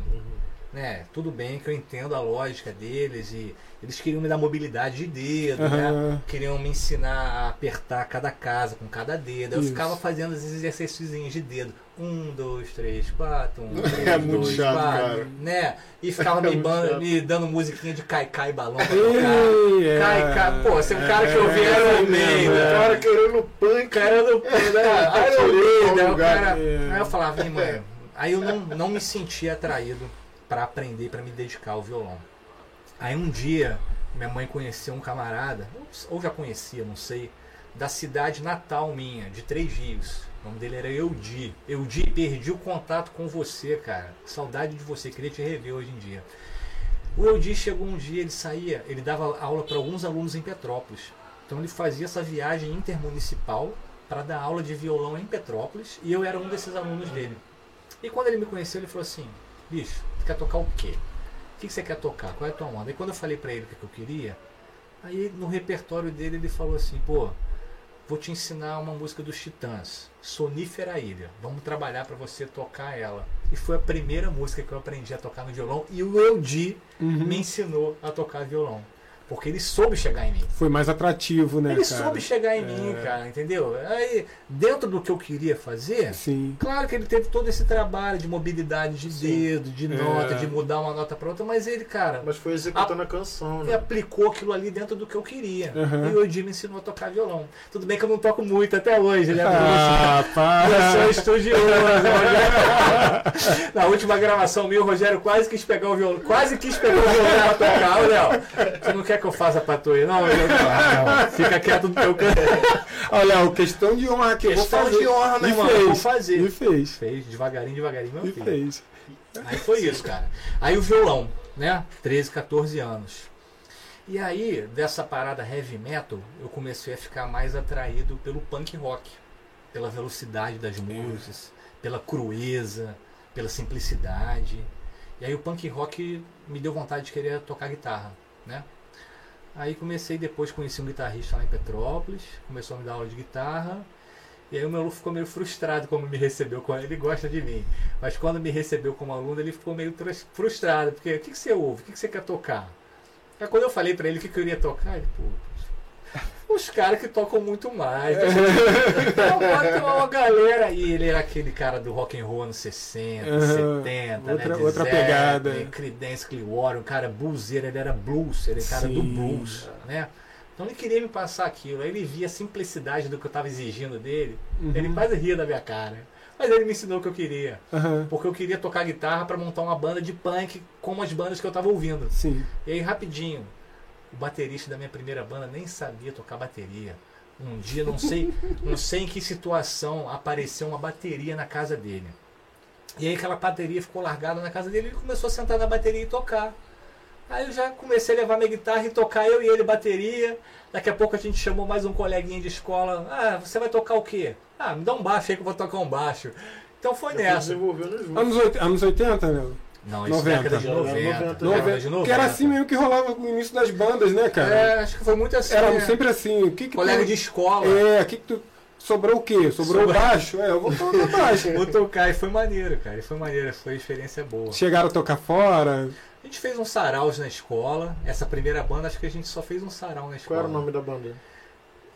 Né? Tudo bem que eu entendo a lógica deles e eles queriam me dar mobilidade de dedo, né? Aham. Queriam me ensinar a apertar cada casa com cada dedo. Eu Isso. ficava fazendo esses exercícios de dedo. Um, dois, três, quatro. Um, três, É muito dois, chato, quatro, cara. Né? E ficava É me, ban- me dando musiquinha de cai-cai balão pra tocar. É. Cai, cai. Pô, você é um cara que eu vi É, Iron é, O Maiden. cara querendo punk. cara do né? Iron o cara- É. Aí eu falava, "Ih, mano. Aí eu não, não me sentia atraído para aprender, para me dedicar ao violão. Aí um dia, minha mãe conheceu um camarada, ou já conhecia, não sei, da cidade natal minha, de Três Rios. O nome dele era Eudi. Eudi, perdi o contato com você, cara. Saudade de você, queria te rever hoje em dia. O Eudi chegou um dia, ele saía, ele dava aula para alguns alunos em Petrópolis. Então ele fazia essa viagem intermunicipal para dar aula de violão em Petrópolis e eu era um desses alunos dele. E quando ele me conheceu, ele falou assim: bicho, quer tocar o quê? O que, que você quer tocar? Qual é a tua onda? E quando eu falei para ele o que, que eu queria, aí no repertório dele ele falou assim: pô, vou te ensinar uma música dos Titãs, Sonífera Ilha. Vamos trabalhar para você tocar ela. E foi a primeira música que eu aprendi a tocar no violão e o Eudi Uhum. me ensinou a tocar violão. Porque ele soube chegar em mim. Foi mais atrativo, né, ele cara? soube chegar em É. mim, cara, entendeu? Aí, dentro do que eu queria fazer, Sim. claro que ele teve todo esse trabalho de mobilidade de dedo, de nota, É. de mudar uma nota para outra, mas ele, cara, Mas foi executando a canção, ele né? aplicou aquilo ali dentro do que eu queria. Uhum. E o Edir me ensinou a tocar violão. Tudo bem que eu não toco muito até hoje, né? Ah, Eu sou estudioso. Na última gravação minha, o Rogério quase quis pegar o violão. Quase quis pegar o violão pra tocar. Léo, você não quer que eu faça pra tu aí? Não, eu não. Fica quieto no teu canto. Olha, o questão de honra que eu vou Questão fazer. de honra, E irmão. fez. Eu vou fazer. E fez. Fez, devagarinho, devagarinho, meu E filho. fez. Aí foi isso, cara. Aí o violão, né? 13, 14 anos. E aí, dessa parada heavy metal, eu comecei a ficar mais atraído pelo punk rock. Pela velocidade das músicas, pela crueza, pela simplicidade. E aí o punk rock me deu vontade de querer tocar guitarra, né? Aí comecei depois, conheci um guitarrista lá em Petrópolis, começou a me dar aula de guitarra. E aí o meu aluno ficou meio frustrado como me recebeu, ele gosta de mim. Mas quando me recebeu como aluno, ele ficou meio frustrado, porque o que, que você ouve? O que, que você quer tocar? Aí quando eu falei pra ele o que, que eu iria tocar, ele, pô, os caras que tocam muito mais. Então bota uma galera. E ele era aquele cara do rock and roll anos 60, Aham. 70, Outra- né? de outra Zeppelin, pegada. Creedence Clearwater, um cara blueseiro, ele era blues, ele era cara do blues, né? Então ele queria me passar aquilo. Aí ele via a simplicidade do que eu estava exigindo dele. Uhum. Ele quase ria da minha cara. Mas ele me ensinou o que eu queria. Aham. Porque eu queria tocar guitarra para montar uma banda de punk como as bandas que eu tava ouvindo. Sim. E aí, rapidinho, o baterista da minha primeira banda nem sabia tocar bateria. Um dia, não sei, não sei em que situação, apareceu uma bateria na casa dele. E aí aquela bateria ficou largada na casa dele e ele começou a sentar na bateria e tocar. Aí eu já comecei a levar minha guitarra e tocar eu e ele bateria. Daqui a pouco a gente chamou mais um coleguinha de escola. Ah, você vai tocar o quê? Ah, me dá um baixo aí que eu vou tocar um baixo. Então foi Eu nessa. Anos, anos 80, meu? Não, isso 90. década de 90. Noventa. década de Noventa. 90. Que era assim mesmo que rolava no início das bandas, né, cara? É, acho que foi muito assim. Era né? sempre assim. O que que Colega tu... de escola. É, o que que tu... Sobrou o quê? Sobrou o Sobrou- baixo? É, eu vou tocar baixo. Vou tocar e foi maneiro, cara. E foi maneiro, foi experiência boa. Chegaram a tocar fora. A gente fez uns saraus na escola. Essa primeira banda, acho que a gente só fez um sarau na Qual escola. era o nome da banda?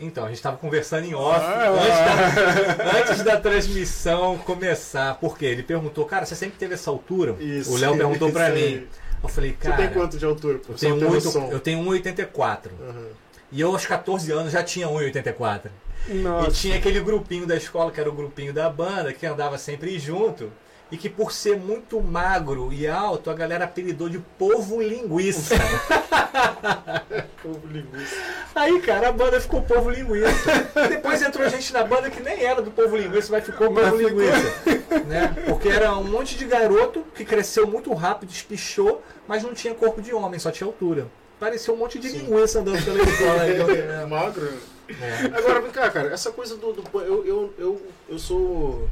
Então, a gente tava conversando em off Ah, antes, da, antes da transmissão começar. Por quê? Ele perguntou, cara, você sempre teve essa altura? Isso. O Léo perguntou aí. mim. Eu falei, Você cara. tem quanto de altura? Eu tenho, ter muito, noção. eu tenho 1,84. Aham. E eu, aos 14 anos, já tinha 1,84. E Nossa. tinha aquele grupinho da escola, que era o grupinho da banda, que andava sempre junto. E que por ser muito magro e alto, a galera apelidou de povo linguiça. Povo linguiça. Aí, cara, a banda ficou povo linguiça. Depois entrou gente na banda que nem era do povo linguiça, mas ficou povo Mas ficou. linguiça. Né? Porque era um monte de garoto que cresceu muito rápido, espichou, mas não tinha corpo de homem, só tinha altura. Parecia um monte de Sim. linguiça andando pela escola. É, então, magro. é. Agora, vem cá, cara. Essa coisa do... do- eu, eu, eu, eu sou...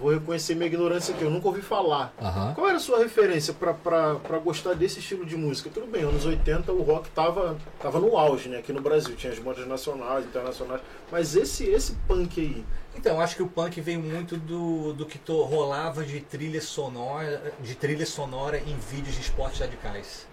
Vou reconhecer minha ignorância aqui. Eu nunca ouvi falar. Aham. Qual era a sua referência pra gostar desse estilo de música? Tudo bem, anos 80 o rock tava, tava no auge, né? Aqui no Brasil. Tinha as bandas nacionais, internacionais. Mas esse, esse punk aí... Então, acho que o punk veio muito do, do que to- rolava de trilha sonora, de trilha sonora em vídeos de esportes radicais.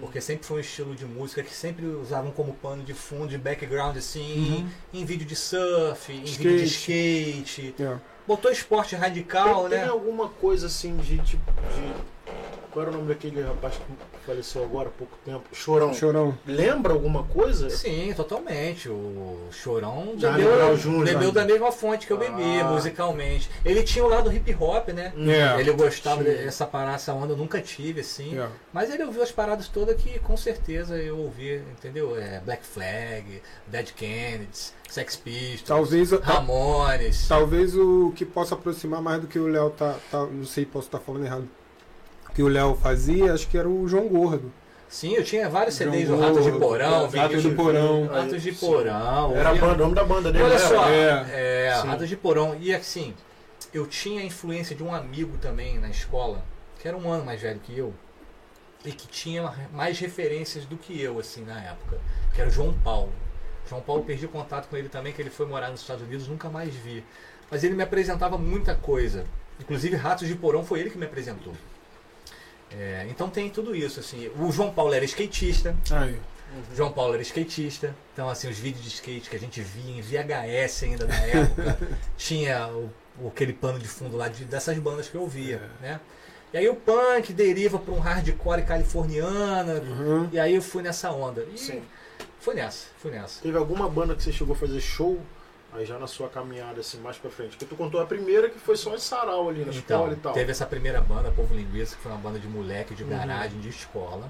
Porque sempre foi um estilo de música que sempre usavam como pano de fundo, de background assim, em vídeo de surf, em vídeo de skate. É. Botou esporte radical, tem, né? tem alguma coisa assim de tipo de Qual era o nome daquele rapaz que faleceu agora há pouco tempo? Chorão. Chorão. Lembra alguma coisa? Sim, totalmente. O Chorão Charlie bebeu, Jr., bebeu da mesma fonte que eu bebi, Ah. musicalmente. Ele tinha o lado hip hop, né? É. Ele gostava Sim. dessa parada, essa onda, eu nunca tive, assim. É. Mas ele ouviu as paradas todas que com certeza eu ouvi, entendeu? É, Black Flag, Dead Kennedys, Sex Pistols, Talvez, Ramones. talvez o que possa aproximar mais do que o Léo tá, tá. Não sei, posso estar falando errado. O que o Léo fazia, acho que era o João Gordo. Sim, eu tinha vários João CDs do Ratos de Porão, Ratos de Porão. Ratos de. Porão. Era o nome da banda dele. Olha era? só, É. é, Sim. Ratos de Porão. E assim, eu tinha a influência de um amigo também na escola, que era um ano mais velho que eu, e que tinha mais referências do que eu, assim, na época, que era o João Paulo. João Paulo, perdi contato com ele também, que ele foi morar nos Estados Unidos, nunca mais vi. Mas ele me apresentava muita coisa. Inclusive, Ratos de Porão foi ele que me apresentou. É, então tem tudo isso, assim. O João Paulo era skatista, Aí. João Paulo era skatista, então assim, os vídeos de skate que a gente via em VHS ainda na época, tinha o, aquele pano de fundo lá de- dessas bandas que eu via, né? E aí o punk deriva para um hardcore californiana, Uhum. e aí eu fui nessa onda. E Sim. fui nessa, fui nessa. Teve alguma banda que você chegou a fazer show aí já na sua caminhada assim mais pra frente? Porque tu contou a primeira que foi só em sarau ali na Então, escola e tal. teve essa primeira banda, Povo Linguiça, que foi uma banda de moleque, de Uhum. garagem, de escola.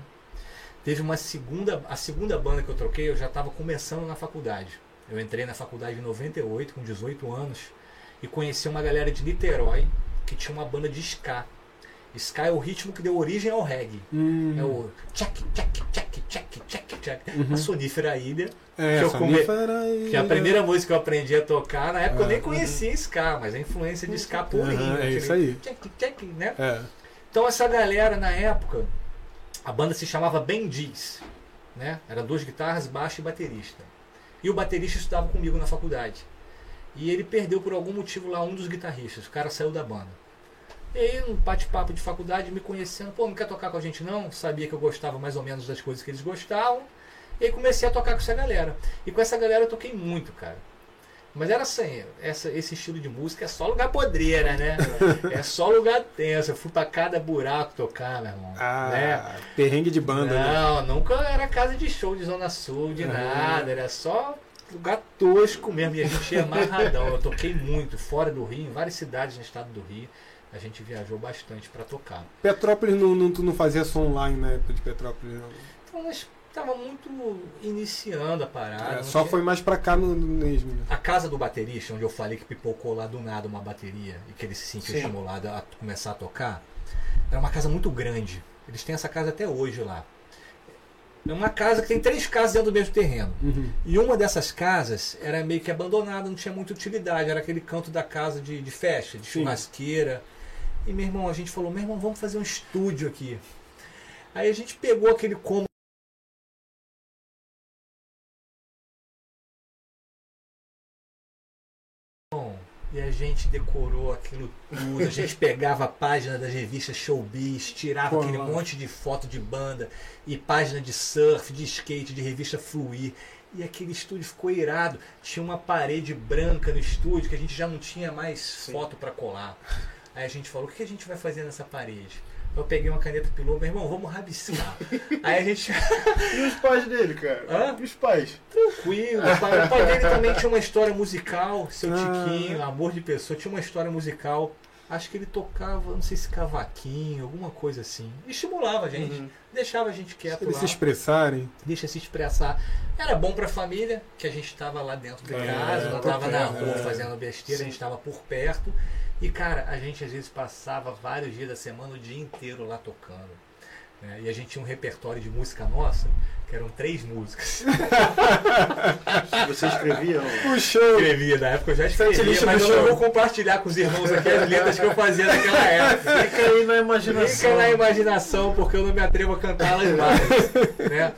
Teve uma segunda, a segunda banda que eu troquei, eu já estava começando na faculdade. Eu entrei na faculdade em 98, com 18 anos, e conheci uma galera de Niterói que tinha uma banda de ska. Ska é o ritmo que deu origem ao reggae. Hum. É o tchac, tchac, tchac, tchac, tchac, tchac. Uhum. A sonífera ilha. É, que eu come- Que é a primeira música que eu aprendi a tocar, na época eu nem Ah. conhecia ska, mas a influência de ska purinho. Aham, é isso aí. Tchac, tchac, né? É. Então essa galera na época, a banda se chamava Bendiz, né? Era duas guitarras, baixo e baterista. E o baterista estudava comigo na faculdade. E ele perdeu por algum motivo lá um dos guitarristas, o cara saiu da banda. E aí, um bate-papo de faculdade, me conhecendo, pô, não quer tocar com a gente não? Sabia que eu gostava mais ou menos das coisas que eles gostavam. E aí comecei a tocar com essa galera. E com essa galera eu toquei muito, cara. Mas era assim, essa, esse estilo de música é só lugar podreira, né? É só lugar tenso. Eu fui pra cada buraco tocar, meu irmão. Ah, né? perrengue de banda, né? Não, nunca era casa de show de Zona Sul, de Ah. nada. Era só lugar tosco mesmo. E a gente ia amarradão. Eu toquei muito fora do Rio, em várias cidades no estado do Rio. A gente viajou bastante pra tocar. Petrópolis não, não, tu não fazia som online na época de Petrópolis, não. Então nós tava muito iniciando a parada. É, só tinha- foi mais pra cá no, no mesmo. né? A casa do baterista, onde eu falei que pipocou lá do nada uma bateria e que ele se sentiu Sim. estimulado a começar a tocar, era uma casa muito grande. Eles têm essa casa até hoje lá. É uma casa que tem três casas dentro do mesmo terreno. Uhum. E uma dessas casas era meio que abandonada, não tinha muita utilidade. Era aquele canto da casa de, de festa, de churrasqueira. E meu irmão, a gente falou, meu irmão, vamos fazer um estúdio aqui. Aí a gente pegou aquele cômodo. E a gente decorou aquilo tudo. A gente pegava a página das revistas Showbiz, tirava Pô, aquele mano. monte de foto de banda e página de surf, de skate, de revista Fluir. E aquele estúdio ficou irado. Tinha uma parede branca no estúdio que a gente já não tinha mais Sim. foto para colar. Aí a gente falou: o que a gente vai fazer nessa parede? Eu peguei uma caneta pilô, meu irmão, vamos rabiscar. Aí a gente E os pais dele, cara? Hã? E os pais? Tranquilo. O pai, o pai dele também tinha uma história musical, seu Ah. Tiquinho, amor de pessoa, tinha uma história musical. Acho que ele tocava, não sei se cavaquinho, alguma coisa assim. Estimulava a gente, Uhum. deixava a gente quieto Eles lá, se expressarem. deixa se expressar. Era bom pra família, que a gente estava lá dentro de É, casa, não estava na rua é. fazendo besteira, a Sim. gente estava por perto. E cara, a gente às vezes passava vários dias da semana, o dia inteiro lá tocando. né? E a gente tinha um repertório de música nossa, que eram três músicas. Você escrevia? não? Show! escrevia, na época eu já escrevia, mas do eu não vou compartilhar com os irmãos aqui as letras que eu fazia naquela época. Fica aí na imaginação. Fica na imaginação, porque eu não me atrevo a cantá-las mais. né?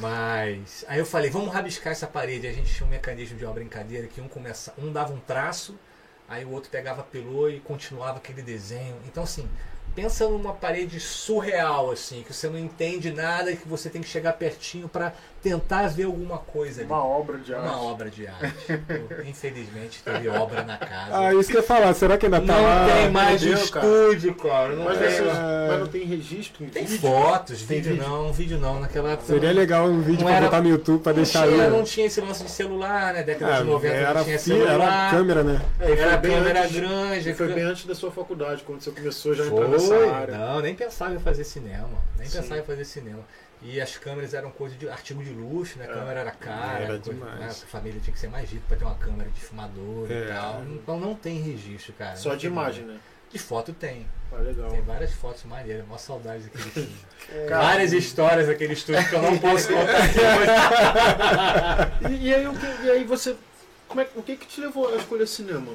Mas. Aí eu falei, vamos rabiscar essa parede. A gente tinha um mecanismo de uma brincadeira que um, começa, um dava um traço, aí o outro pegava pelô e continuava aquele desenho. Então assim, pensa numa parede surreal assim, que você não entende nada e que você tem que chegar pertinho para tentar ver alguma coisa ali. Uma obra de arte. Uma obra de arte. Infelizmente teve obra na casa. Ah, isso que eu ia falar. Será que ainda tá não lá? tem mais perdeu, estúdio, cara. Não Mas, tem, É. mas não tem registro em tem vídeo? fotos, Tem vídeo, vídeo? não, vídeo não. Naquela época Seria legal um vídeo era- botar no YouTube pra não deixar tinha, não tinha esse lance de celular, né? Década Ah, de 90 era, não tinha fi- era celular. câmera, né? É, Era câmera antes- grande. Foi foi- bem antes da sua faculdade, quando você começou já a entrar nessa Foi. área. Não, nem pensava em fazer cinema. Nem Sim. pensava em fazer cinema. E as câmeras eram coisa de artigo de luxo, né? A É. câmera era cara, Era coisa, demais. né? a família tinha que ser mais rica pra ter uma câmera de filmador É. e tal. Então não tem registro, cara. Só de imagem, né? De foto tem. Ah. Tem várias fotos maneiras, mó saudades daquele estúdio. Cara, Várias histórias daquele estúdio que eu não posso contar aqui. E, e aí, e aí você. Como é, o que, que te levou a escolher cinema?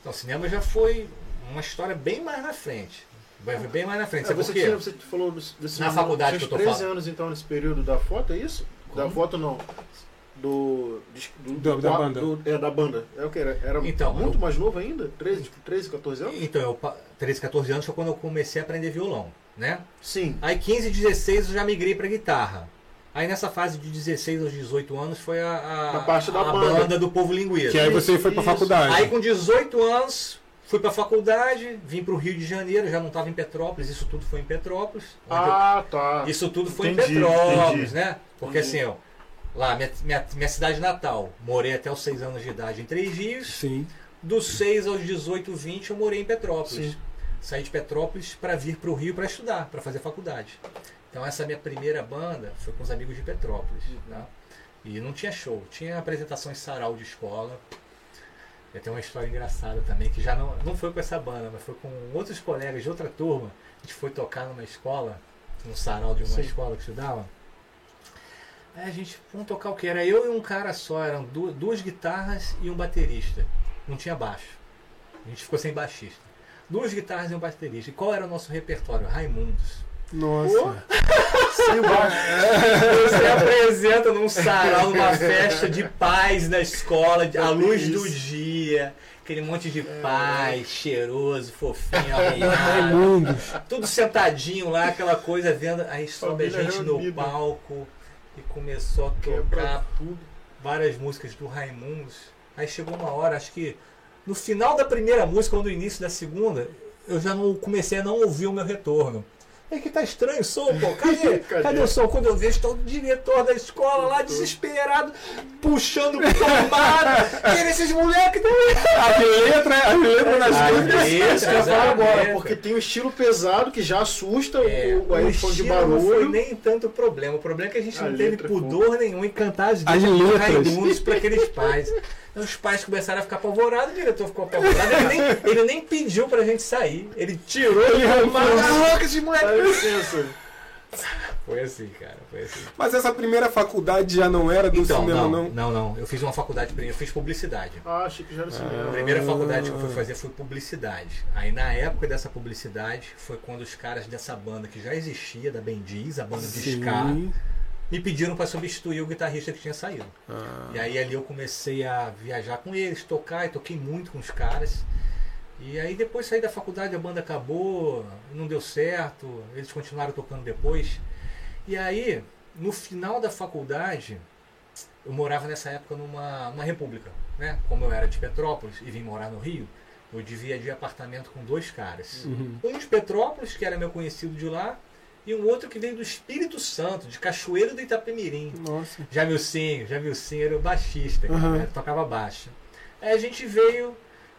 Então, o cinema já foi uma história bem mais na frente. Vai bem mais na frente. É, você, tinha, você falou do, do cinema. faculdade que eu tô 13 falando. anos então nesse período da foto, é isso? Da Como? foto não. Do. do, Do- da banda. do- é, da banda. É o que? Era, era Então, muito eu- mais novo ainda? 13, tipo, 13 14 anos? Então, eu, pa- 13, 14 anos foi quando eu comecei a aprender violão, né? Sim. Aí 15, 16 eu já migrei pra guitarra. Aí nessa fase de 16 aos 18 anos foi a, a, Na parte da a banda. do Povo Linguiça. Que aí você foi pra faculdade. Aí com 18 anos fui pra faculdade, vim pro Rio de Janeiro, já não estava em Petrópolis, isso tudo foi em Petrópolis. onde eu- Ah, tá. Isso tudo foi Entendi, em Petrópolis, entendi. né? Porque Entendi. assim, ó, lá, minha, minha, minha cidade natal, morei até os 6 anos de idade em Três Rios. Sim. Dos 6 aos 18, 20 eu morei em Petrópolis. Sim. Saí de Petrópolis para vir para o Rio para estudar, para fazer faculdade. Então essa minha primeira banda foi com os amigos de Petrópolis. Tá? E não tinha show, tinha apresentação em sarau de escola. Eu tenho uma história engraçada também, que já não, não foi com essa banda, mas foi com outros colegas de outra turma. A gente foi tocar numa escola, num sarau de uma Sim. escola que estudava. Aí a gente, vamos tocar o que? Era eu e um cara só, eram du- duas guitarras e um baterista. Não tinha baixo. A gente ficou sem baixista. Duas guitarras e um baterista. E qual era o nosso repertório? Raimundos. Nossa. Você apresenta num sarau, numa festa de paz na escola, à luz do dia, aquele monte de paz, cheiroso, fofinho, Raimundos. tudo sentadinho lá, aquela coisa vendo. Aí sobe a gente no palco e começou a tocar tudo. várias músicas do Raimundos. Aí chegou uma hora, acho que no final da primeira música ou no início da segunda, eu já não comecei a não ouvir o meu retorno. É que tá estranho o som, pô. Cadê? Cadê? O som? Quando eu vejo, está o diretor da escola lá desesperado, puxando tomada. Querem esses moleques As letras, as letras nas letras, Isso que eu ia falar a agora, letra. porque tem o estilo pesado que já assusta É, o, o fã de estilo não foi barulho. nem tanto problema. O problema é que a gente A não teve letra pudor nenhum em cantar as, As letras para aqueles pais. Os pais começaram a ficar apavorados, o diretor ficou apavorado. Ele nem, ele nem pediu pra gente sair. Ele tirou e falou, louca esse Dá moleque. licença. Foi assim, cara, foi assim. Mas essa primeira faculdade já não era do Então, cinema, não, não? não, não. Eu fiz uma faculdade, eu fiz publicidade. Ah, achei que já era A cinema. primeira Ah. faculdade que eu fui fazer foi publicidade. Aí na época dessa publicidade foi quando os caras dessa banda que já existia, da Bendiz, a banda de Sim. ska, me pediram para substituir o guitarrista que tinha saído. Ah. E aí ali eu comecei a viajar com eles, tocar, e toquei muito com os caras. E aí depois saí da faculdade, a banda acabou, não deu certo, eles continuaram tocando depois. E aí, no final da faculdade, eu morava nessa época numa, numa república, né? Como eu era de Petrópolis e vim morar no Rio, eu dividia apartamento com dois caras. Uhum. Um de Petrópolis, que era meu conhecido de lá, e um outro que veio do Espírito Santo, de Cachoeiro do Itapemirim. Nossa. Jamilcinho, Jamilcinho era o baixista, Aham. né? tocava baixo. Aí a gente veio,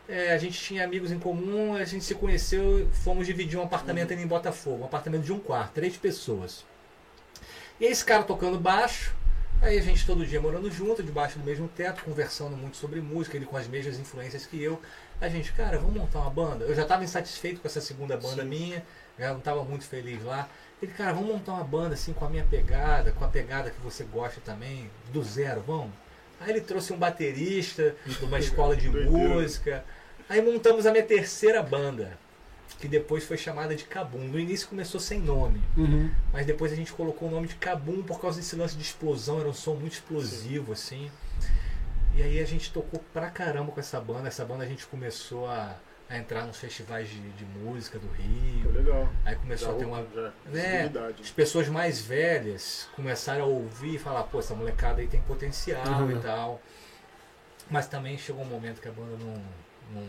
é, a gente tinha amigos em comum, a gente se conheceu, fomos dividir um apartamento ali em Botafogo, um apartamento de um quarto, três pessoas. E esse cara tocando baixo, aí a gente todo dia morando junto, debaixo do mesmo teto, conversando muito sobre música, ele com as mesmas influências que eu. A gente, cara, vamos montar uma banda? Eu já estava insatisfeito com essa segunda banda Sim. minha, já não estava muito feliz lá. Ele, cara, vamos montar uma banda assim com a minha pegada, com a pegada que você gosta também, do zero, vamos? Aí ele trouxe um baterista de uma escola de música. Aí montamos a minha terceira banda, que depois foi chamada de Cabum. No início começou sem nome, Uhum. mas depois a gente colocou o nome de Cabum por causa desse lance de explosão, era um som muito explosivo assim. E aí a gente tocou pra caramba com essa banda. Essa banda a gente começou a, a entrar nos festivais de, de música do Rio. legal. Aí começou Já, a ter uma. já, né? As pessoas mais velhas começaram a ouvir e falar, pô, essa molecada aí tem potencial Uhum. e tal. Mas também chegou um momento que a banda não, não,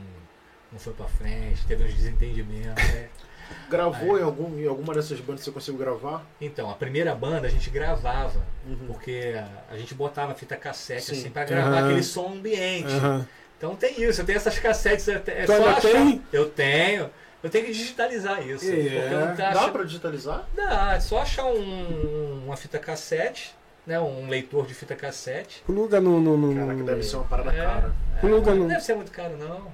não foi pra frente, teve uns desentendimentos. né? Gravou em, algum, em alguma dessas bandas você conseguiu gravar? Então, a primeira banda a gente gravava, Uhum. porque a, a gente botava fita cassete Sim. assim pra gravar Aham. aquele som ambiente. Aham. Então tem isso, eu tenho essas cassetes até. É Tu só tem? Eu tenho. Eu tenho que digitalizar isso. É. Não tá Dá pra digitalizar? Dá, é só achar um- uma fita cassete, né? Um leitor de fita cassete. Pluga no. no, no- Caraca, deve ser uma parada É, cara. Pluga não no. deve ser muito caro, não.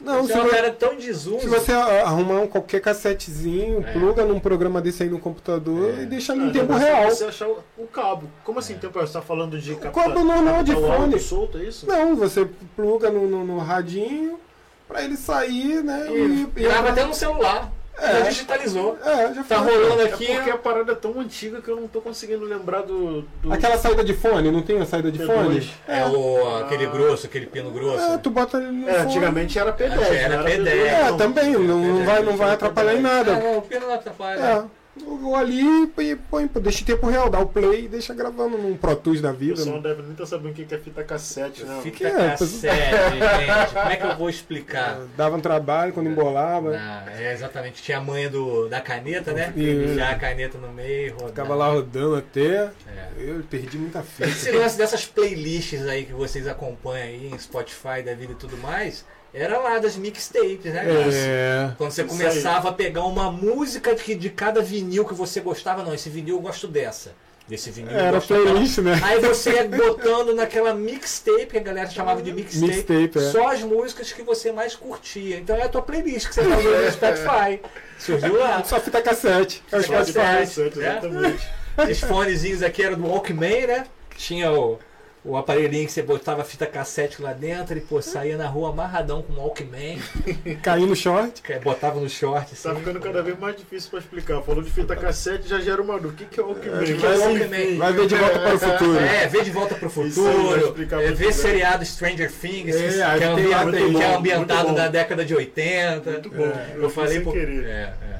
Não, Você se, é um cara tão desuso. se você arrumar um qualquer cassetezinho, É. pluga num programa desse aí no computador É. e deixa Ah, em tempo real. Você achar o, o cabo. Como assim, É. tempo real? Você tá falando de captar, cabo normal de fone. solto, é isso? Não, você pluga no, no, no radinho pra ele sair, né? E, E, grava até no celular. É. Já digitalizou. É, já Tá rolando É aqui. porque a parada é tão antiga que eu não tô conseguindo lembrar do. do... Aquela saída de fone, não tem a saída de D2. fone? É o, aquele Ah. grosso, aquele pino grosso. É, tu bota ele no É, fone. antigamente era P10. Era não P10. P2, É, não. também, não, não vai, não vai atrapalhar em nada. não, o pino não atrapalha. É, vou ali e põe, pô, deixa em tempo real, dá o play e deixa gravando num Pro Tools da O vida. pessoal não né? deve nem estar sabendo o que é fita cassete, né? Fita é, cassete, gente. Como é que eu vou explicar? Dava um trabalho quando embolava. Ah, é, exatamente. Tinha a manha do, da caneta, né? Já a caneta no meio, rodar. Ficava lá rodando até. É. Eu perdi muita Esse fita. lance dessas playlists aí que vocês acompanham aí em Spotify da vida e tudo mais, era lá das mixtapes, né? É. Quando você começava a pegar uma música de, de cada vinil que você gostava, não, esse vinil eu gosto dessa. Desse vinil eu Era playlist, né? Aí você ia botando naquela mixtape, que a galera chamava de mixtape, Mixtape, é. só as músicas que você mais curtia. Então é a tua playlist que você tá usando no Spotify. Surgiu lá. Só fita cassete. É o Spotify. cassete, É. exatamente. Esses fonezinhos aqui eram do Walkman, né? Que tinha o, o aparelhinho que você botava a fita cassete lá dentro e, pô, saía na rua amarradão com o Walkman, Caiu no short. que botava no short, assim. Tá ficando cada vez mais difícil pra explicar. Falou de fita cassete já gera uma dúvida. O que, que é o Walkman? que é o Walkman? Vai ver de volta para o futuro. É, vê de volta aí vai futuro, é, vê seriado Stranger Things, É, que, é, ambientado, tem que é bom, ambientado na década de 80. Muito bom. É, Eu eu falei por... querer. É, é.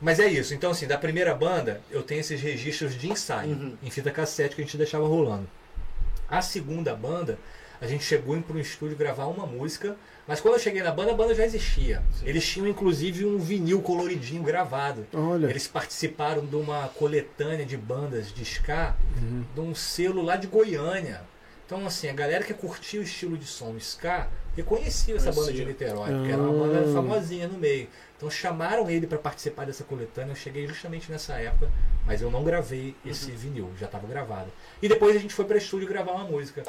Mas é isso, então assim, da primeira banda, eu tenho esses registros de ensaio Uhum. em fita cassete que a gente deixava rolando. A segunda banda, a gente chegou para um estúdio gravar uma música, mas quando eu cheguei na banda, a banda já existia. Sim. Eles tinham inclusive um vinil coloridinho gravado. Olha. Eles participaram de uma coletânea de bandas de ska, Uhum. de um selo lá de Goiânia. Então, assim, a galera que curtia o estilo de som ska reconhecia essa banda de Conhecia. Niterói, porque era uma Ah. banda famosinha no meio. Então chamaram ele para participar dessa coletânea. Eu cheguei justamente nessa época, mas eu não gravei esse Uhum. vinil, já estava gravado. E depois a gente foi para estúdio gravar uma música.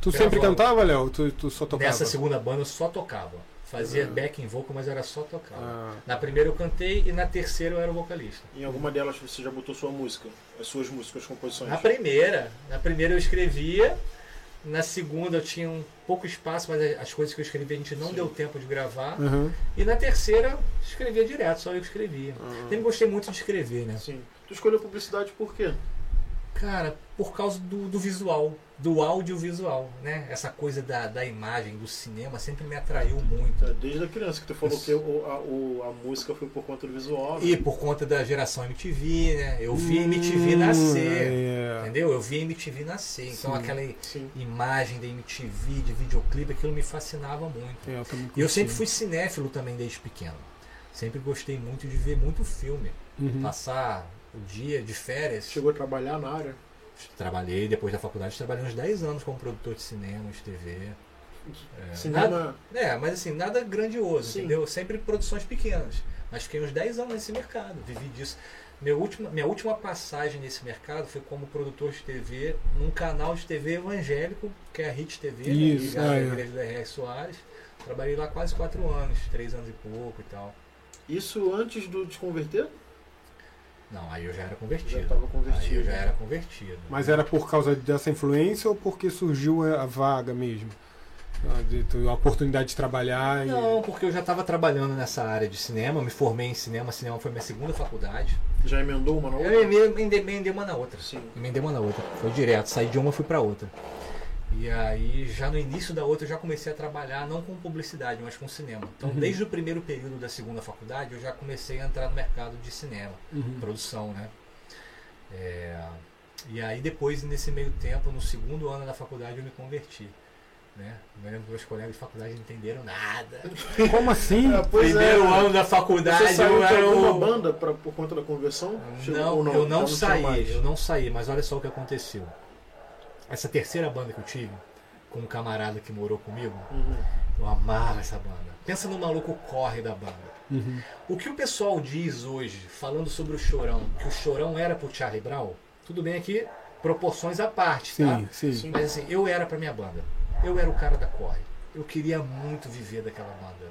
Tu sempre Gravando. cantava, Léo? Tu, tu só tocava? Nessa segunda banda eu só tocava. Fazia Ah. backing vocal, mas era só tocar. Ah. Na primeira eu cantei e na terceira eu era o vocalista. Em alguma delas você já botou sua música, as suas músicas, as composições. Na primeira, na primeira eu escrevia, na segunda eu tinha um pouco espaço, mas as coisas que eu escrevi a gente não Sim. deu tempo de gravar. Uhum. E na terceira escrevia direto, só eu que escrevia. Ah. Sempre gostei muito de escrever, né? Sim. Tu escolheu publicidade por quê? Cara, por causa do, do visual, do audiovisual, né? Essa coisa da, da imagem, do cinema, sempre me atraiu muito. É, Desde a criança que tu falou Isso. que o- a, o- a música foi por conta do visual. né? E por conta da geração MTV, né? Eu vi Hum, MTV nascer, é. entendeu? Eu vi MTV nascer. Então Sim. aquela Sim. imagem da MTV, de videoclipe, aquilo me fascinava muito. É, eu E eu sempre fui cinéfilo também desde pequeno. Sempre gostei muito de ver muito filme. Uhum. Passar o dia de férias. Chegou a trabalhar na área. Trabalhei, depois da faculdade, trabalhei uns 10 anos como produtor de cinema, de TV. É, Cinema. nada- é, mas assim, nada grandioso, Sim. entendeu? Sempre produções pequenas. Mas fiquei uns 10 anos nesse mercado, vivi disso. Meu última, minha última passagem nesse mercado foi como produtor de TV num canal de TV evangélico, que é a HIT TV, né, Isso, ligado ah, à é. igreja da R.R. Soares. Trabalhei lá quase 4 anos, 3 anos e pouco e tal. Isso antes do te converter? Não, aí eu já era Já convertido. estava Aí convertido. eu já era convertido. Mas era por causa dessa influência ou porque surgiu a vaga mesmo? Ah, A oportunidade de trabalhar e... Não, porque eu já estava trabalhando nessa área de cinema, me formei em cinema, cinema foi minha segunda faculdade. Já emendou uma na outra? Eu emendei, emendei uma na outra. Sim. Emendei uma na outra. Foi direto, saí de uma e fui pra outra. E aí, já no início da outra, eu já comecei a trabalhar não com publicidade, mas com cinema. Então, Uhum. desde o primeiro período da segunda faculdade, eu já comecei a entrar no mercado de cinema, Uhum. produção, né? É, e aí, depois, nesse meio tempo, no segundo ano da faculdade, eu me converti. Né? Eu lembro que meus colegas de faculdade não entenderam nada. Como assim? É, pois primeiro é. ano da faculdade, Você saiu eu de era alguma o... banda pra, por conta da conversão? Não, ou eu não tinha mais? saí, eu não saí, mas olha só o que aconteceu. Essa terceira banda que eu tive, com um camarada que morou comigo, Uhum. eu amava essa banda. Pensa no maluco corre da banda. Uhum. O que o pessoal diz hoje, falando sobre o Chorão, que o Chorão era pro Charlie Brown, tudo bem aqui, proporções à parte, tá? Sim, sim. Mas assim, eu era pra minha banda. Eu era o cara da corre. Eu queria muito viver daquela banda.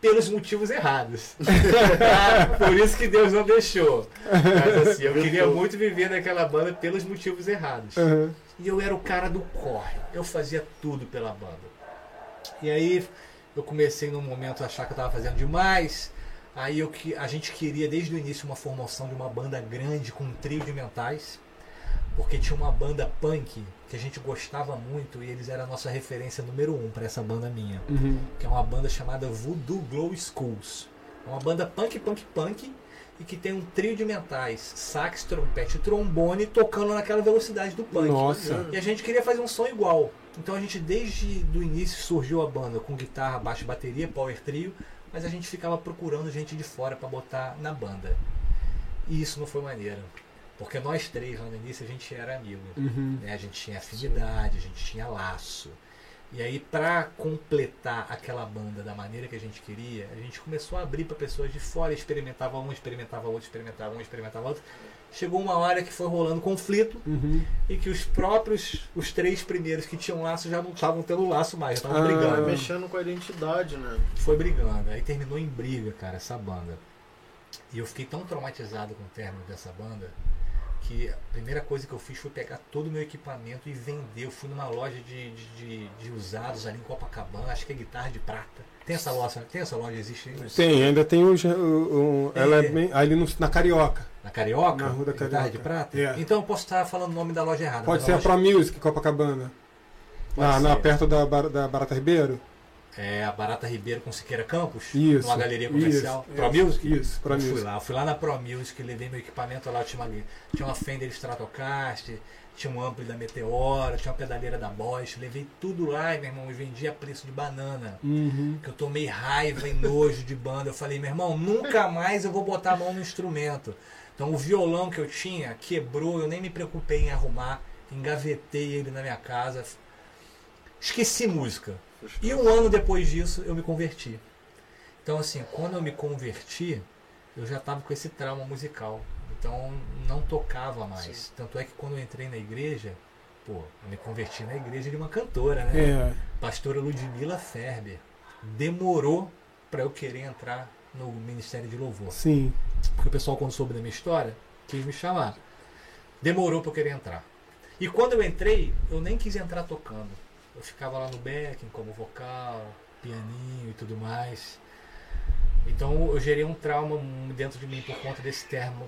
Pelos motivos errados. Por isso que Deus não deixou. Mas assim, eu queria muito viver daquela banda pelos motivos errados. Uhum. E eu era o cara do corre. Eu fazia tudo pela banda. E aí eu comecei num momento a achar que eu tava fazendo demais. Aí eu, que- a gente queria desde o início uma formação de uma banda grande com um trio de mentais. Porque tinha uma banda punk que a gente gostava muito e eles eram a nossa referência número um para essa banda minha. Uhum. Que é uma banda chamada Voodoo Glow Schools. É uma banda punk, punk, punk e que tem um trio de mentais, sax, trompete e trombone tocando naquela velocidade do punk. Nossa. E a gente queria fazer um som igual. Então a gente desde do início surgiu a banda com guitarra, baixo, e bateria, power trio, mas a gente ficava procurando gente de fora para botar na banda. E isso não foi maneiro. Porque nós três lá no início a gente era amigo. Uhum. né? A gente tinha afinidade, a gente tinha laço. E aí, pra completar aquela banda da maneira que a gente queria, a gente começou a abrir para pessoas de fora, experimentava um, experimentava outro, experimentava um, experimentava outro. Chegou uma hora que foi rolando conflito Uhum. e que os próprios, os três primeiros que tinham laço já não estavam tendo laço mais, já estavam Ah. Brigando. mexendo com a identidade, né? Foi brigando. Aí terminou em briga, cara, essa banda. E eu fiquei tão traumatizado com o término dessa banda que a primeira coisa que eu fiz foi pegar todo o meu equipamento e vender. Eu fui numa loja de, de, de- usados ali em Copacabana, acho que é guitarra de prata. Tem essa loja, tem essa loja, existe aí? Tem, ainda tem o- o- ela é bem, ali no- na Carioca. Na Carioca? Na Rua da Guitarra Carioca. de prata? É. Então eu posso estar falando o nome da loja errada. Pode ser a loja- Pro Music, Copacabana. Pode Na, na, perto da, da Barata Ribeiro. É a Barata Ribeiro com Siqueira Campos, Isso. numa galeria comercial. Isso, Pro isso, Music? Isso, Pro eu fui Music. lá, eu fui lá na Pro Music, levei meu equipamento lá, tinha uma, tinha uma Fender Stratocaster, tinha um ampli da Meteora, tinha uma pedaleira da Bosch, levei tudo lá e meu irmão, e vendi a preço de banana. Uhum. Que eu tomei raiva e nojo de banda. Eu falei, meu irmão, nunca mais eu vou botar a mão no instrumento. Então o violão que eu tinha quebrou, eu nem me preocupei em arrumar, engavetei ele na minha casa. Esqueci música. E um ano depois disso eu me converti. Então assim, quando eu me converti, eu já estava com esse trauma musical. Então não tocava mais. Tanto é que quando eu entrei na igreja, pô, eu me converti na igreja de uma cantora, né? É. Pastora Ludmila Ferber. Demorou para eu querer entrar no Ministério de Louvor. Sim. Porque o pessoal, quando soube da minha história, quis me chamar. Demorou para eu querer entrar. E quando eu entrei, eu nem quis entrar tocando. Eu ficava lá no backing como vocal, pianinho e tudo mais. Então eu gerei um trauma dentro de mim por conta desse termo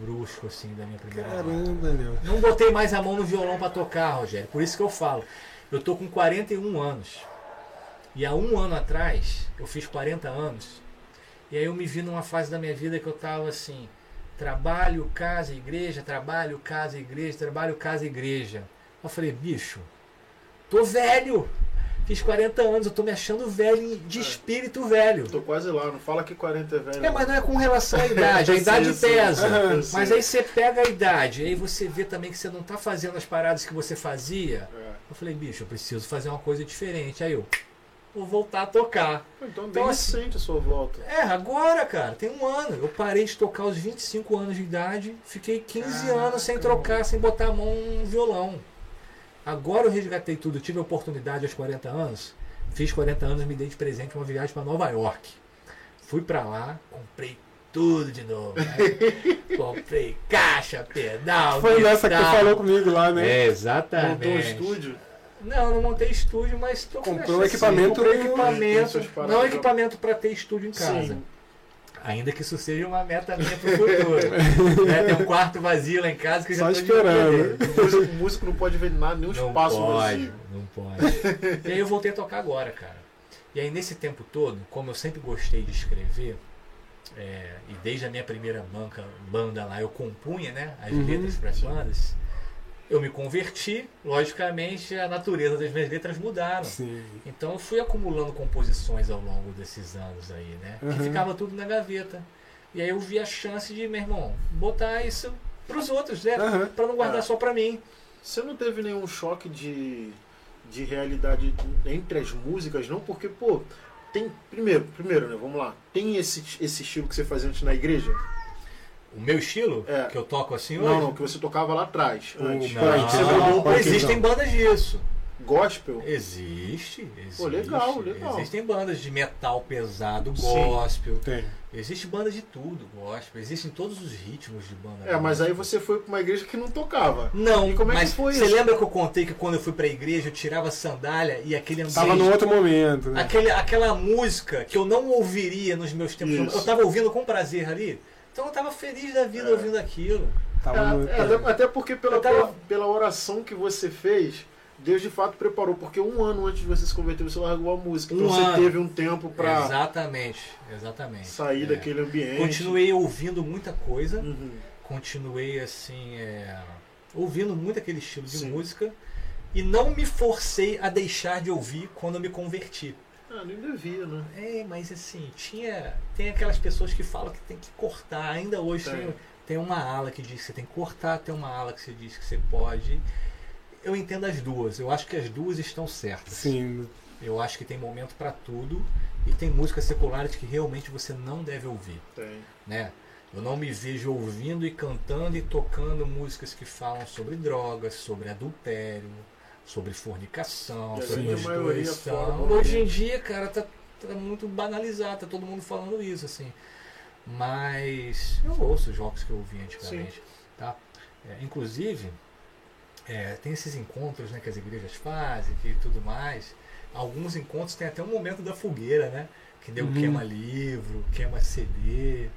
brusco assim da minha primeira. Caramba, Léo. Não botei mais a mão no violão para tocar, Rogério. Por isso que eu falo. Eu tô com 41 anos. E há um ano atrás, eu fiz 40 anos. E aí eu me vi numa fase da minha vida que eu tava assim: trabalho, casa, igreja, trabalho, casa, igreja, trabalho, casa, igreja. Eu falei, bicho, tô velho. Fiz 40 anos, eu tô me achando velho, de espírito velho. Tô quase lá, não fala que 40 é velho. É, mas não é com relação à idade, a idade pesa. Mas aí você pega a idade, aí você vê também que você não tá fazendo as paradas que você fazia. É. Eu falei, bicho, eu preciso fazer uma coisa diferente. Aí eu vou voltar a tocar. Então, bem Então, assim- recente a sua volta. É, agora, cara, tem um ano. Eu parei de tocar aos 25 anos de idade, fiquei 15 anos sem trocar, sem botar a mão no violão. Agora eu resgatei tudo, tive a oportunidade aos 40 anos, fiz 40 anos, me dei de presente uma viagem para Nova York. Fui pra lá, comprei tudo de novo. né? comprei caixa, pedal, Foi nessa que tu guitarra. falou comigo lá, né? É, exatamente. Montou um estúdio. Não, não montei estúdio, mas tô com Comprou equipamento no- Tem equipamento. paradas Não equipamento para ter estúdio em casa. Sim. Ainda que isso seja uma meta minha pro futuro. né? Tem um quarto vazio lá em casa que eu Só já tô esperando. de O músico, o músico não pode ver nada, nenhum Não espaço pode, vazio. não pode. e aí eu voltei a tocar agora, cara. E aí nesse tempo todo, como eu sempre gostei de escrever, é, e desde a minha primeira banca, banda lá eu compunha né, as Uhum. letras para as bandas, eu me converti, logicamente a natureza das minhas letras mudaram. Sim. Então eu fui acumulando composições ao longo desses anos aí, né? Uhum. Que ficava tudo na gaveta. E aí eu vi a chance de, meu irmão, botar isso pros outros, né? Aham. Pra não guardar É. só pra mim. Você não teve nenhum choque de, de realidade entre as músicas, não? Porque, pô, tem. Primeiro, primeiro, né? Vamos lá. Tem esse, esse estilo que você fazia antes na igreja? O meu estilo, É. que eu toco assim hoje. Não, não, que você tocava lá atrás. O Antes. Não, você não, um punk, existem não. bandas disso. gospel. Existe, existe. Pô, legal, legal. Existem bandas de metal pesado, Sim. gospel. Tem. Existe banda de tudo, gospel. Existem todos os ritmos de banda. É, mas aí você foi pra uma igreja que não tocava. Não, E como é que mas foi você isso? lembra que eu contei que quando eu fui pra igreja eu tirava a sandália e aquele ambiente... Tava no outro momento, né? Aquele, aquela música que eu não ouviria nos meus tempos. Isso. Eu tava ouvindo com prazer ali. Então eu tava feliz da vida É. ouvindo aquilo. Tava É, no... é, até- até porque pela, tava- pela, pela oração que você fez, Deus de fato preparou. Porque um ano antes de você se converter, você largou a música. Então Um você ano. teve um tempo pra Exatamente, exatamente. sair É. daquele ambiente. Continuei ouvindo muita coisa. Uhum. continuei assim, é, ouvindo muito aquele estilo de Sim. música e não me forcei a deixar de ouvir quando eu me converti. Ah, nem devia, né? É, mas assim, tinha. Tem aquelas pessoas que falam que tem que cortar. Ainda hoje Tem. tem, tem uma ala que diz que você tem que cortar, tem uma ala que você diz que você pode. Eu entendo as duas. Eu acho que as duas estão certas. Sim. Eu acho que tem momento para tudo e tem músicas seculares que realmente você não deve ouvir Tem. né? Eu não me vejo ouvindo e cantando e tocando músicas que falam sobre drogas, sobre adultério, sobre fornicação, E sobre prostituição. do Hoje em dia, cara, tá, tá muito banalizado, tá todo mundo falando isso, assim. Mas eu ouço os jogos que eu ouvi antigamente, tá? É, inclusive, é, tem esses encontros né, que as igrejas fazem e tudo mais. Alguns encontros tem até um momento da fogueira, né? Que nego Uhum. queima livro, queima CD.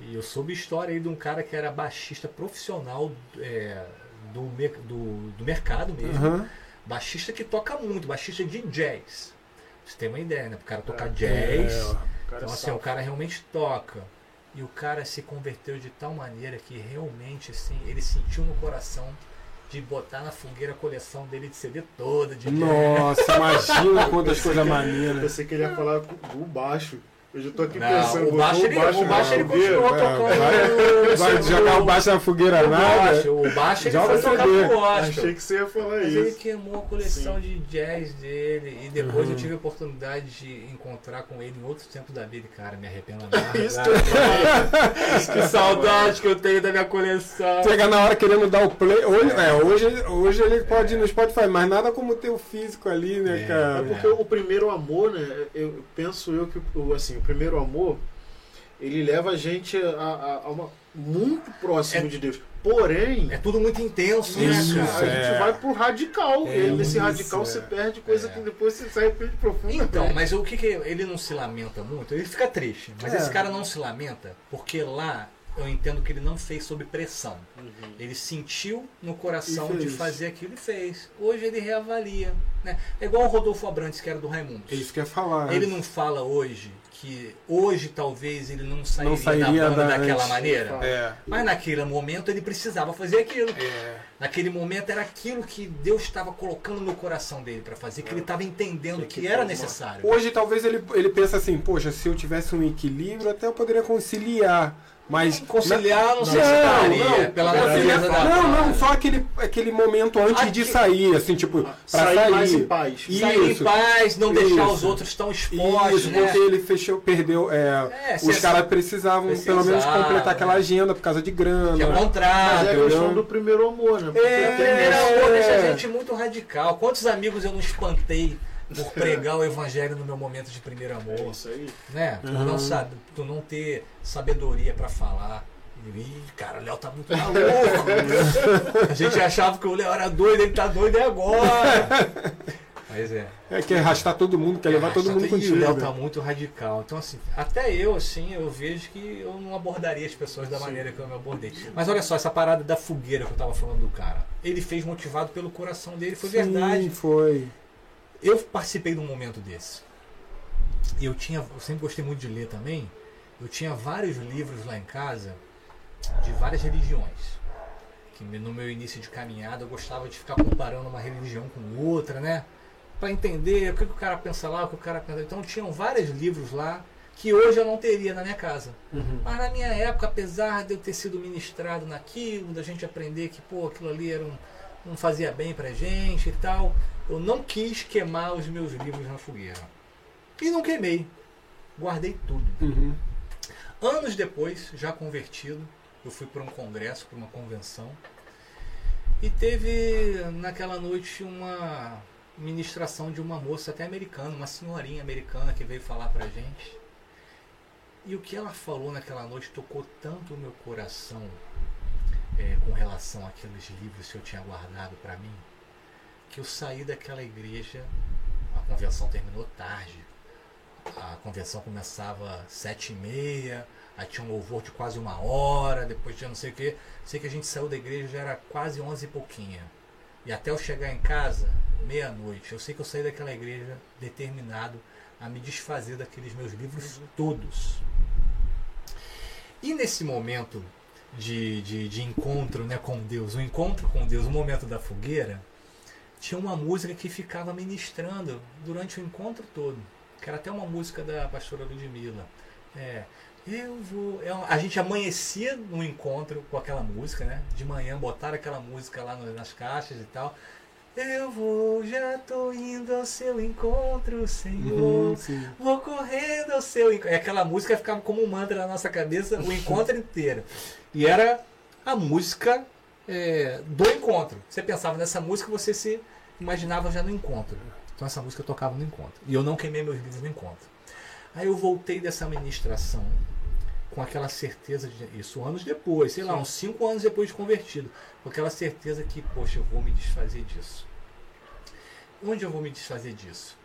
E eu soube história aí de um cara que era baixista profissional é, do, do, do mercado mesmo. Aham. Baixista que toca muito, baixista de jazz. Você tem uma ideia, né? Pro cara tocar É. jazz. É, O cara Então, assim, sabe. o cara realmente toca. E o cara se converteu de tal maneira que realmente, assim, ele sentiu no coração de botar na fogueira a coleção dele de CD toda, de jazz. Nossa, imagina quantas Eu coisas maneiras. Pensei que ele ia falar do baixo. Eu já tô aqui Não, pensando. o baixo ele, o baixo ele continuou é, tocando. vai- Vai jogar o baixo na fogueira o nada. baixo, o baixo ele Joga foi tocar pro. Achei que você ia falar Mas ele isso. queimou a coleção de jazz dele e depois Uhum. eu tive a oportunidade de encontrar com ele em outros tempos da vida, cara, me arrependo nada. Isso que que saudade que eu tenho da minha coleção. Chega na hora querendo dar o play. Hoje, é, hoje, hoje ele pode ir no Spotify, mas nada como ter o físico ali, né, É. cara? É porque o primeiro amor, né? Eu penso eu que o- assim, o primeiro amor ele leva a gente a, a- a uma muito próximo É- de Deus. Porém, É tudo muito intenso, Isso, né, a cara? é. gente vai pro radical. É e nesse radical é. você perde coisa É. que depois você se arrepende profundamente. Então, mas o que que ele não se lamenta muito? Ele fica triste, mas É. esse cara não se lamenta porque lá eu entendo que ele não fez sob pressão. Uhum. Ele sentiu no coração de fazer aquilo e fez. Hoje ele reavalia. Né? É igual o Rodolfo Abrantes, que era do Raimundo. É isso que ia falar. Ele não fala hoje que hoje talvez ele não sairia, sairia da banda da- daquela antes. maneira. É. Mas naquele momento ele precisava fazer aquilo. É. Naquele momento era aquilo que Deus estava colocando no coração dele para fazer, que ele estava entendendo Tinha que que era tomar. necessário. Hoje talvez ele, ele pensa assim, poxa, se eu tivesse um equilíbrio, até eu poderia conciliar. Mas. Conciliar, não sei se Não, daria, não, pela não, natureza da Não, não, só aquele, aquele momento antes de Aqui- sair, assim, tipo, pra Sair sair. mais em paz. E- Sair em Isso. paz, não deixar Isso. os outros tão expostos, Isso, né? porque ele fechou, perdeu. é, É, os se- caras precisavam pelo menos Precisava, completar aquela né? agenda por causa de grana. Que é Mas contrato. é a questão do primeiro amor, né? Porque É, tem Primeiro amor deixa a É. gente muito radical. Quantos amigos eu não espantei por pregar o evangelho no meu momento de primeiro É amor? isso aí. Né? Tu, Uhum. não sabe, tu não ter sabedoria pra falar. Ih, cara, o Léo tá muito maluco. a gente achava que o Léo era doido, ele tá doido é agora. Mas é. É, quer arrastar todo mundo, quer levar todo mundo E contigo. o Léo tá muito radical. Então, assim, até eu, assim, eu vejo que eu não abordaria as pessoas da Sim. maneira que eu me abordei. Mas olha só, essa parada da fogueira que eu tava falando do cara. Ele fez motivado pelo coração dele, foi Sim, verdade. foi. Eu participei de um momento desse. E eu tinha, eu sempre gostei muito de ler também. Eu tinha vários livros lá em casa de várias religiões. Que no meu início de caminhada eu gostava de ficar comparando uma religião com outra, né? Pra entender o que, que o cara pensa lá, o que o cara pensa. Então tinham vários livros lá que hoje eu não teria na minha casa. Uhum. Mas na minha época, apesar de eu ter sido ministrado naquilo, da gente aprender que pô, aquilo ali era um, não fazia bem pra gente e tal, eu não quis queimar os meus livros na fogueira. E não queimei. Guardei tudo. Uhum. Anos depois, já convertido, eu fui para um congresso, para uma convenção, e teve naquela noite uma ministração de uma moça até americana, uma senhorinha americana que veio falar pra gente. E o que ela falou naquela noite tocou tanto o meu coração é, com relação àqueles livros que eu tinha guardado para mim, que eu saí daquela igreja, a convenção terminou tarde. A convenção começava às sete e meia, aí tinha um louvor de quase uma hora, depois tinha não sei o que. Sei que a gente saiu da igreja já era quase onze e pouquinha. E até eu chegar em casa, meia-noite, eu sei que eu saí daquela igreja determinado a me desfazer daqueles meus livros todos. E nesse momento de, de, de encontro né, com Deus, o encontro com Deus, o momento da fogueira, tinha uma música que ficava ministrando durante o encontro todo. Que era até uma música da pastora Ludmilla. É, eu vou. é uma- a gente amanhecia no encontro com aquela música, né? De manhã botaram aquela música lá no- nas caixas e tal. Eu vou, já tô indo ao seu encontro, Senhor. Uhum. Vou correndo ao seu encontro. Aquela música ficava como um mantra na nossa cabeça o encontro inteiro. E era a música é, do encontro. Você pensava nessa música, você se imaginava já no encontro. Então essa música tocava no encontro. E eu não queimei meus livros no encontro. Aí eu voltei dessa ministração com aquela certeza de isso anos depois, sei lá, Sim. uns cinco anos depois de convertido, com aquela certeza que, poxa, eu vou me desfazer disso. Onde eu vou me desfazer disso?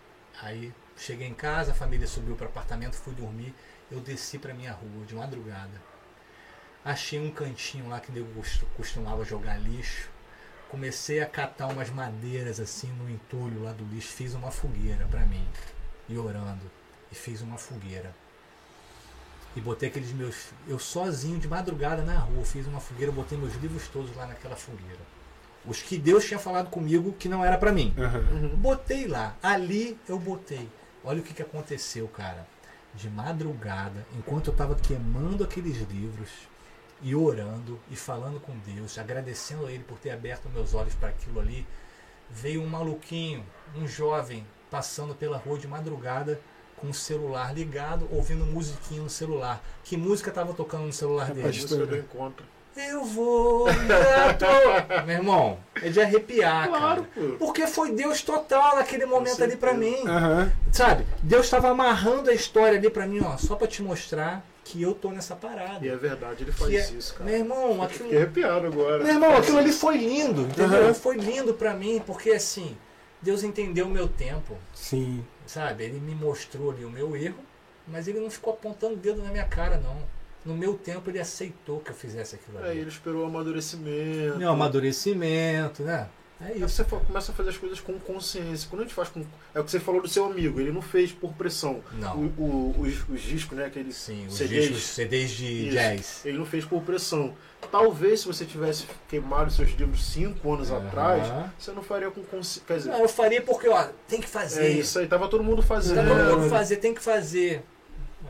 Aí cheguei em casa, a família subiu para o apartamento, fui dormir, eu desci para minha rua de madrugada. Achei um cantinho lá que costu- costumava jogar lixo. Comecei a catar umas madeiras assim no entulho lá do lixo, fiz uma fogueira para mim, e orando, e fiz uma fogueira. E botei aqueles meus. Eu sozinho de madrugada na rua, fiz uma fogueira, botei meus livros todos lá naquela fogueira. Os que Deus tinha falado comigo que não era para mim. Uhum. Botei lá, ali eu botei. Olha o que, que aconteceu, cara. De madrugada, enquanto eu estava queimando aqueles livros e orando e falando com Deus, agradecendo a Ele por ter aberto meus olhos para aquilo ali, veio um maluquinho, um jovem, passando pela rua de madrugada com o celular ligado, ouvindo musiquinha no celular. Que música estava tocando no celular dele? Música do encontro. Eu vou. Meu irmão, é de arrepiar, Claro, cara. pô. Porque foi Deus total naquele momento ali pra mim. Aham. Sabe? Deus estava amarrando a história ali pra mim, ó, só pra te mostrar que eu tô nessa parada. E é verdade, ele faz Que é- isso, cara. Meu irmão, aquilo. Fiquei arrepiado agora. Meu irmão, aquilo ali foi lindo, entendeu? Aham. Foi lindo pra mim, porque assim, Deus entendeu o meu tempo, Sim. sabe? Ele me mostrou ali o meu erro, mas ele não ficou apontando o dedo na minha cara, não. No meu tempo ele aceitou que eu fizesse aquilo É, ali. ele esperou o amadurecimento. Meu amadurecimento, né? É Aí isso. você fa- começa a fazer as coisas com consciência. Quando a gente faz com. É o que você falou do seu amigo, ele não fez por pressão. Não. O, o- os, os discos, né? Aqueles Sim, os CDs. discos, CDs de Isso. jazz. Ele não fez por pressão. Talvez se você tivesse queimado seus livros cinco anos Aham. atrás, você não faria com consciência. Não, eu faria porque, ó, tem que fazer. é isso aí, tava todo mundo fazendo. Tá todo mundo fazer, tem que fazer.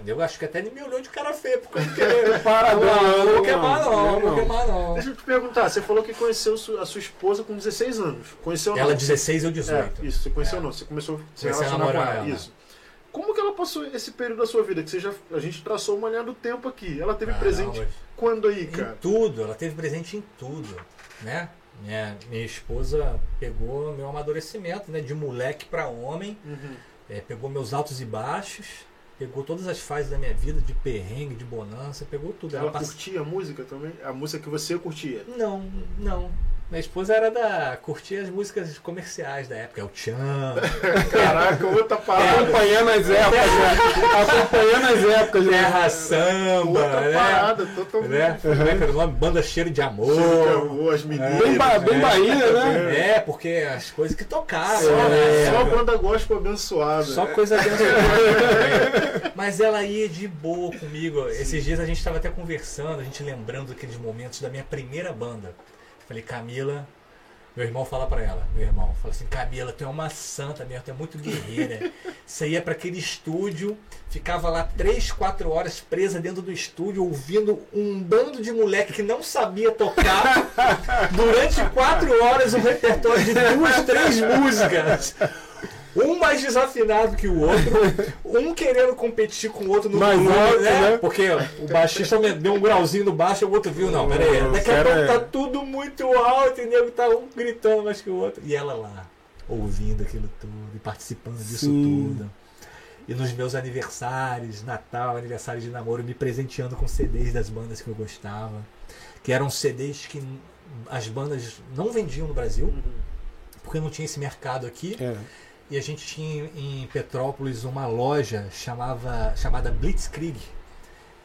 Eu acho que até ele me olhou de cara feia, porque eu não queria. Para, não, não, não vou não, queimar não, não, não vou não. queimar não. Deixa eu te perguntar, você falou que conheceu a sua esposa com 16 anos. Conheceu Ela não? 16 ou É, 18. isso, você conheceu É. não? Você começou a se Comecei a relacionar com namorar ela. Isso. Como que ela passou esse período da sua vida? Que você já, a gente traçou uma linha do tempo aqui. Ela teve Caramba. presente quando aí, Em cara? tudo, ela teve presente em tudo, né? Minha, minha esposa pegou meu amadurecimento, né? De moleque pra homem, Uhum. é, pegou meus altos e baixos, pegou todas as fases da minha vida, de perrengue, de bonança, pegou tudo. Ela pass- curtia a música também? A música que você curtia? Não, não, Minha esposa era da. curtia as músicas comerciais da época, é o Tchan. Caraca, outra parada. Acompanhando as épocas, né? Acompanhando as épocas, né? Terra Samba, Outra né? parada, totalmente. né? Como é que era o nome? Banda Cheiro de Amor. Chegou, as meninas. Bem, ba- bem É. Bahia, né? É, porque as coisas que tocavam. Só, né? só banda gospel abençoada. Só coisa abençoada. Mas ela ia de boa comigo. Esses dias a gente estava até conversando, a gente lembrando daqueles momentos da minha primeira banda. Falei, Camila, meu irmão fala pra ela, meu irmão, fala assim, Camila, tu é uma santa mesmo, tu é muito guerreira. Você ia para aquele estúdio, ficava lá três, quatro horas presa dentro do estúdio, ouvindo um bando de moleque que não sabia tocar durante quatro horas um repertório de duas, três músicas. Um mais desafinado que o outro, um querendo competir com o outro no Mais volume, alto, né? Porque o baixista deu um grauzinho no baixo e o outro viu, não, pera aí, daqui a pouco tá tudo muito alto e o nego tá um gritando mais que o outro. E ela lá, ouvindo aquilo tudo e participando disso Sim. tudo. E nos meus aniversários, Natal, aniversário de namoro, me presenteando com CDs das bandas que eu gostava. Que eram CDs que as bandas não vendiam no Brasil, Uhum. porque não tinha esse mercado aqui. É. E a gente tinha em Petrópolis uma loja chamava, chamada Blitzkrieg,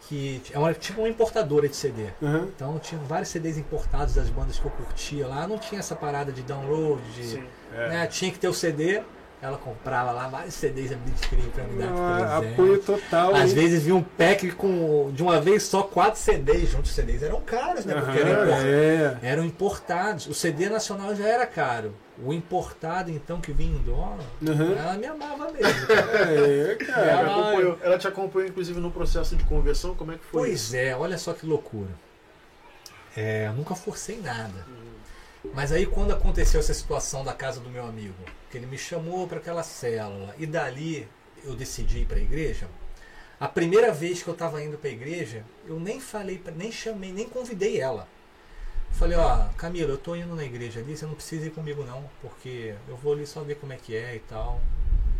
que é uma, tipo uma importadora de CD. Uhum. Então tinha vários CDs importados das bandas que eu curtia lá. Não tinha essa parada de download, de, Sim. né, tinha que ter o CD. Ela comprava lá vários CDs da Blitzkrieg pra me dar de Ah, presente. apoio total. Às hein? vezes vinha um pack com de uma vez só quatro CDs juntos. Os CDs eram caros, né? Porque eram, Aham, impor- é. eram importados. O CD nacional já era caro. O importado, então, que vinha em dólar, Uhum. ela me amava mesmo. cara. É, cara. Ela, Ela- acompanhou- ela te acompanhou, inclusive, no processo de conversão. Como é que foi? Pois é, olha só que loucura. É, eu nunca forcei nada. Mas aí quando aconteceu essa situação da casa do meu amigo, que ele me chamou para aquela célula e dali eu decidi ir para a igreja, a primeira vez que eu estava indo para a igreja, eu nem falei, nem chamei, nem convidei ela. Falei, ó, Camila, eu tô indo na igreja ali, você não precisa ir comigo não, porque eu vou ali só ver como é que é e tal.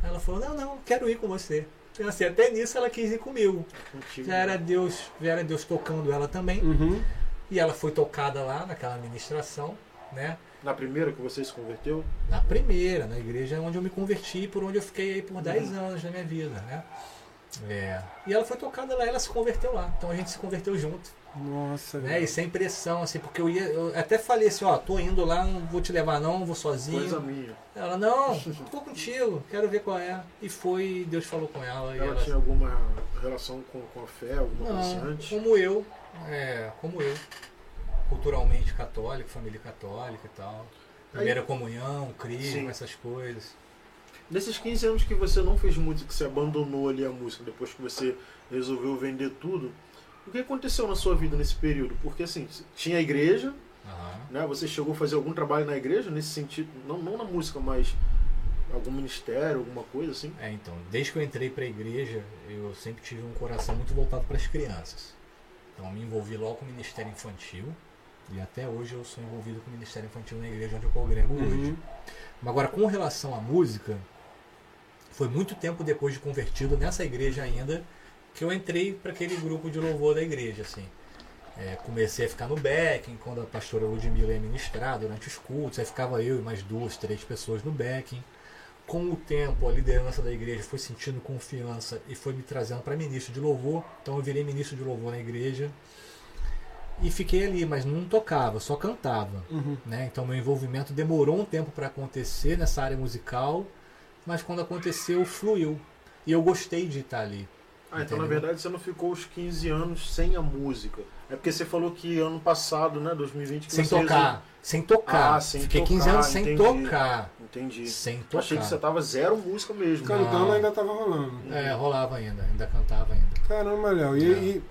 Aí ela falou, não, não, quero ir com você. E assim, até nisso ela quis ir comigo. Contigo. Já era Deus, já era Deus tocando ela também. Uhum. E ela foi tocada lá naquela administração, né? Na primeira que você se converteu? Na primeira, na igreja onde eu me converti, por onde eu fiquei aí por 10 Uhum. anos da minha vida, né? É. E ela foi tocada lá, ela se converteu lá. Então a gente se converteu junto, Nossa, né? E sem pressão, assim, porque eu ia. Eu até falei assim, ó, tô indo lá, não vou te levar não, vou sozinho. Coisa minha. Ela, não, vou contigo, quero ver qual é. E foi, Deus falou com ela. e Ela ela tinha alguma relação com, com a fé, alguma coisa Não, antes? como eu, é, como eu. Culturalmente católico, família católica e tal. Primeira comunhão, crisma, Sim. essas coisas. Nesses 15 anos que você não fez música, que você abandonou ali a música, depois que você resolveu vender tudo, o que aconteceu na sua vida nesse período? Porque assim, tinha a igreja, Aham. né? Você chegou a fazer algum trabalho na igreja nesse sentido, não, não na música, mas algum ministério, alguma coisa assim? É, então, desde que eu entrei para a igreja, eu sempre tive um coração muito voltado para as crianças. Então, eu me envolvi logo com o Ministério Infantil. E até hoje eu sou envolvido com o Ministério Infantil na igreja onde eu congrego hoje. Uhum. Mas agora, com relação à música, foi muito tempo depois de convertido nessa igreja ainda que eu entrei para aquele grupo de louvor da igreja, assim. É, comecei a ficar no backing quando a pastora Ludmilla ia ministrar durante os cultos, aí ficava eu e mais duas, três pessoas no backing. Com o tempo, a liderança da igreja foi sentindo confiança e foi me trazendo para ministro de louvor. Então eu virei ministro de louvor na igreja e fiquei ali, mas não tocava, só cantava Uhum. né? Então meu envolvimento demorou um tempo para acontecer nessa área musical, mas quando aconteceu fluiu e eu gostei de estar ali. Ah, então na Entendeu? verdade você não ficou os 15 anos sem a música. É porque você falou que ano passado, né, 2020, que Sem você tocar, sem tocar. Ah, sem Fiquei 15 tocar, anos sem entendi. tocar, Entendi. sem tocar. achei que você tava zero música mesmo. Cantando Não. ainda tava rolando. É, rolava ainda, ainda cantava ainda. Caramba, Léo. E, É. e,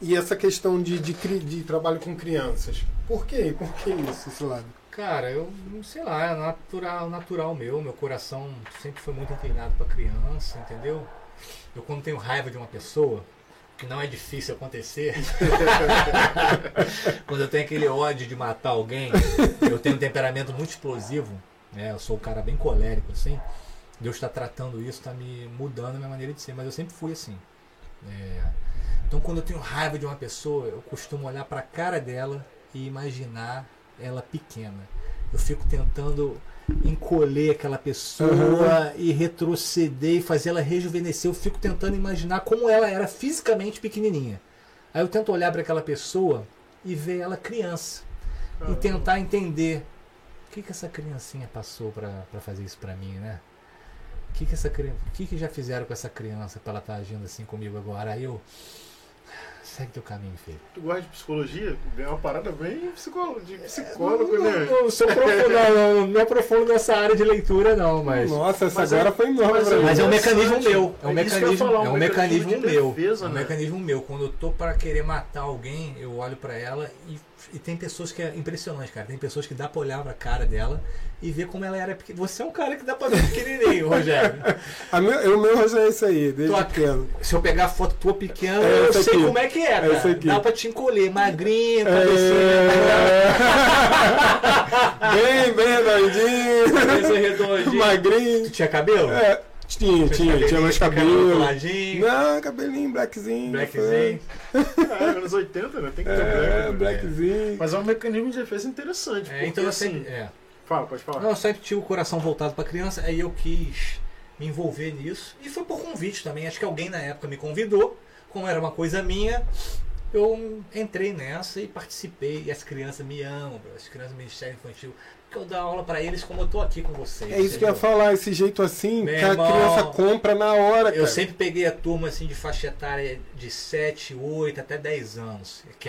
e essa questão de, de, cri- de trabalho com crianças? Por quê? Por que isso, esse lado? Cara, eu não sei lá, é natural, natural meu, meu coração sempre foi muito inclinado para criança, entendeu? Eu quando tenho raiva de uma pessoa, que não é difícil acontecer, quando eu tenho aquele ódio de matar alguém, eu tenho um temperamento muito explosivo, né? Eu sou um cara bem colérico assim. Deus está tratando isso, está me mudando a minha maneira de ser, mas eu sempre fui assim. É, Então quando eu tenho raiva de uma pessoa, eu costumo olhar para a cara dela e imaginar ela pequena. Eu fico tentando encolher aquela pessoa Uhum. e retroceder e fazer ela rejuvenescer. Eu fico tentando imaginar como ela era fisicamente pequenininha. Aí eu tento olhar para aquela pessoa e ver ela criança e tentar entender o que, que essa criancinha passou para fazer isso para mim, né? O que, que essa criança, o que, que já fizeram com essa criança para ela estar agindo assim comigo agora? Aí eu segue teu caminho, filho. Tu gosta de psicologia? É uma parada bem psicólogo, de psicólogo, não, né? não, sou profundo, não, não, não é profundo nessa área de leitura não, mas Nossa, essa Mas agora é- foi nova mas é-. Mas é um mecanismo meu. É um É ia mecanismo, falar, é um um mecanismo meu. defesa, é um né? mecanismo meu. Quando eu tô para querer matar alguém, eu olho para ela e, e tem pessoas que é impressionante, cara. Tem pessoas que dá pra olhar pra cara dela e ver como ela era pequena. Você é um cara que dá pra ver pequenininho, Rogério. A meu, o meu já é isso aí, desde Tua- pequeno. Se eu pegar a foto tua pequena, É eu sei aqui. como é que é, É aqui. Dá pra te encolher, magrinho, É... bem, bem redondinho, cabeça redondinha. Tu magrinho. tinha cabelo? É, tinha, tinha, tinha mais cabelo. coladinho, Não, cabelinho blackzinho. blackzinho. É, anos 80, né? Tem que ter É, black. né? blackzinho. Mas é um mecanismo de defesa interessante. É, porque, então eu assim. É. Fala, pode falar. Não, eu sempre tive o coração voltado pra criança, aí eu quis me envolver nisso. E foi por convite também. Acho que alguém na época me convidou, como era uma coisa minha, eu entrei nessa e participei. E as crianças me amam, as crianças do Ministério Infantil. Porque eu dou aula pra eles como eu tô aqui com vocês. É isso que eu ia falar, esse jeito assim, Meu que a irmão, criança compra na hora, cara. Eu sempre peguei a turma assim de faixa etária de 7, 8 até 10 anos. Que é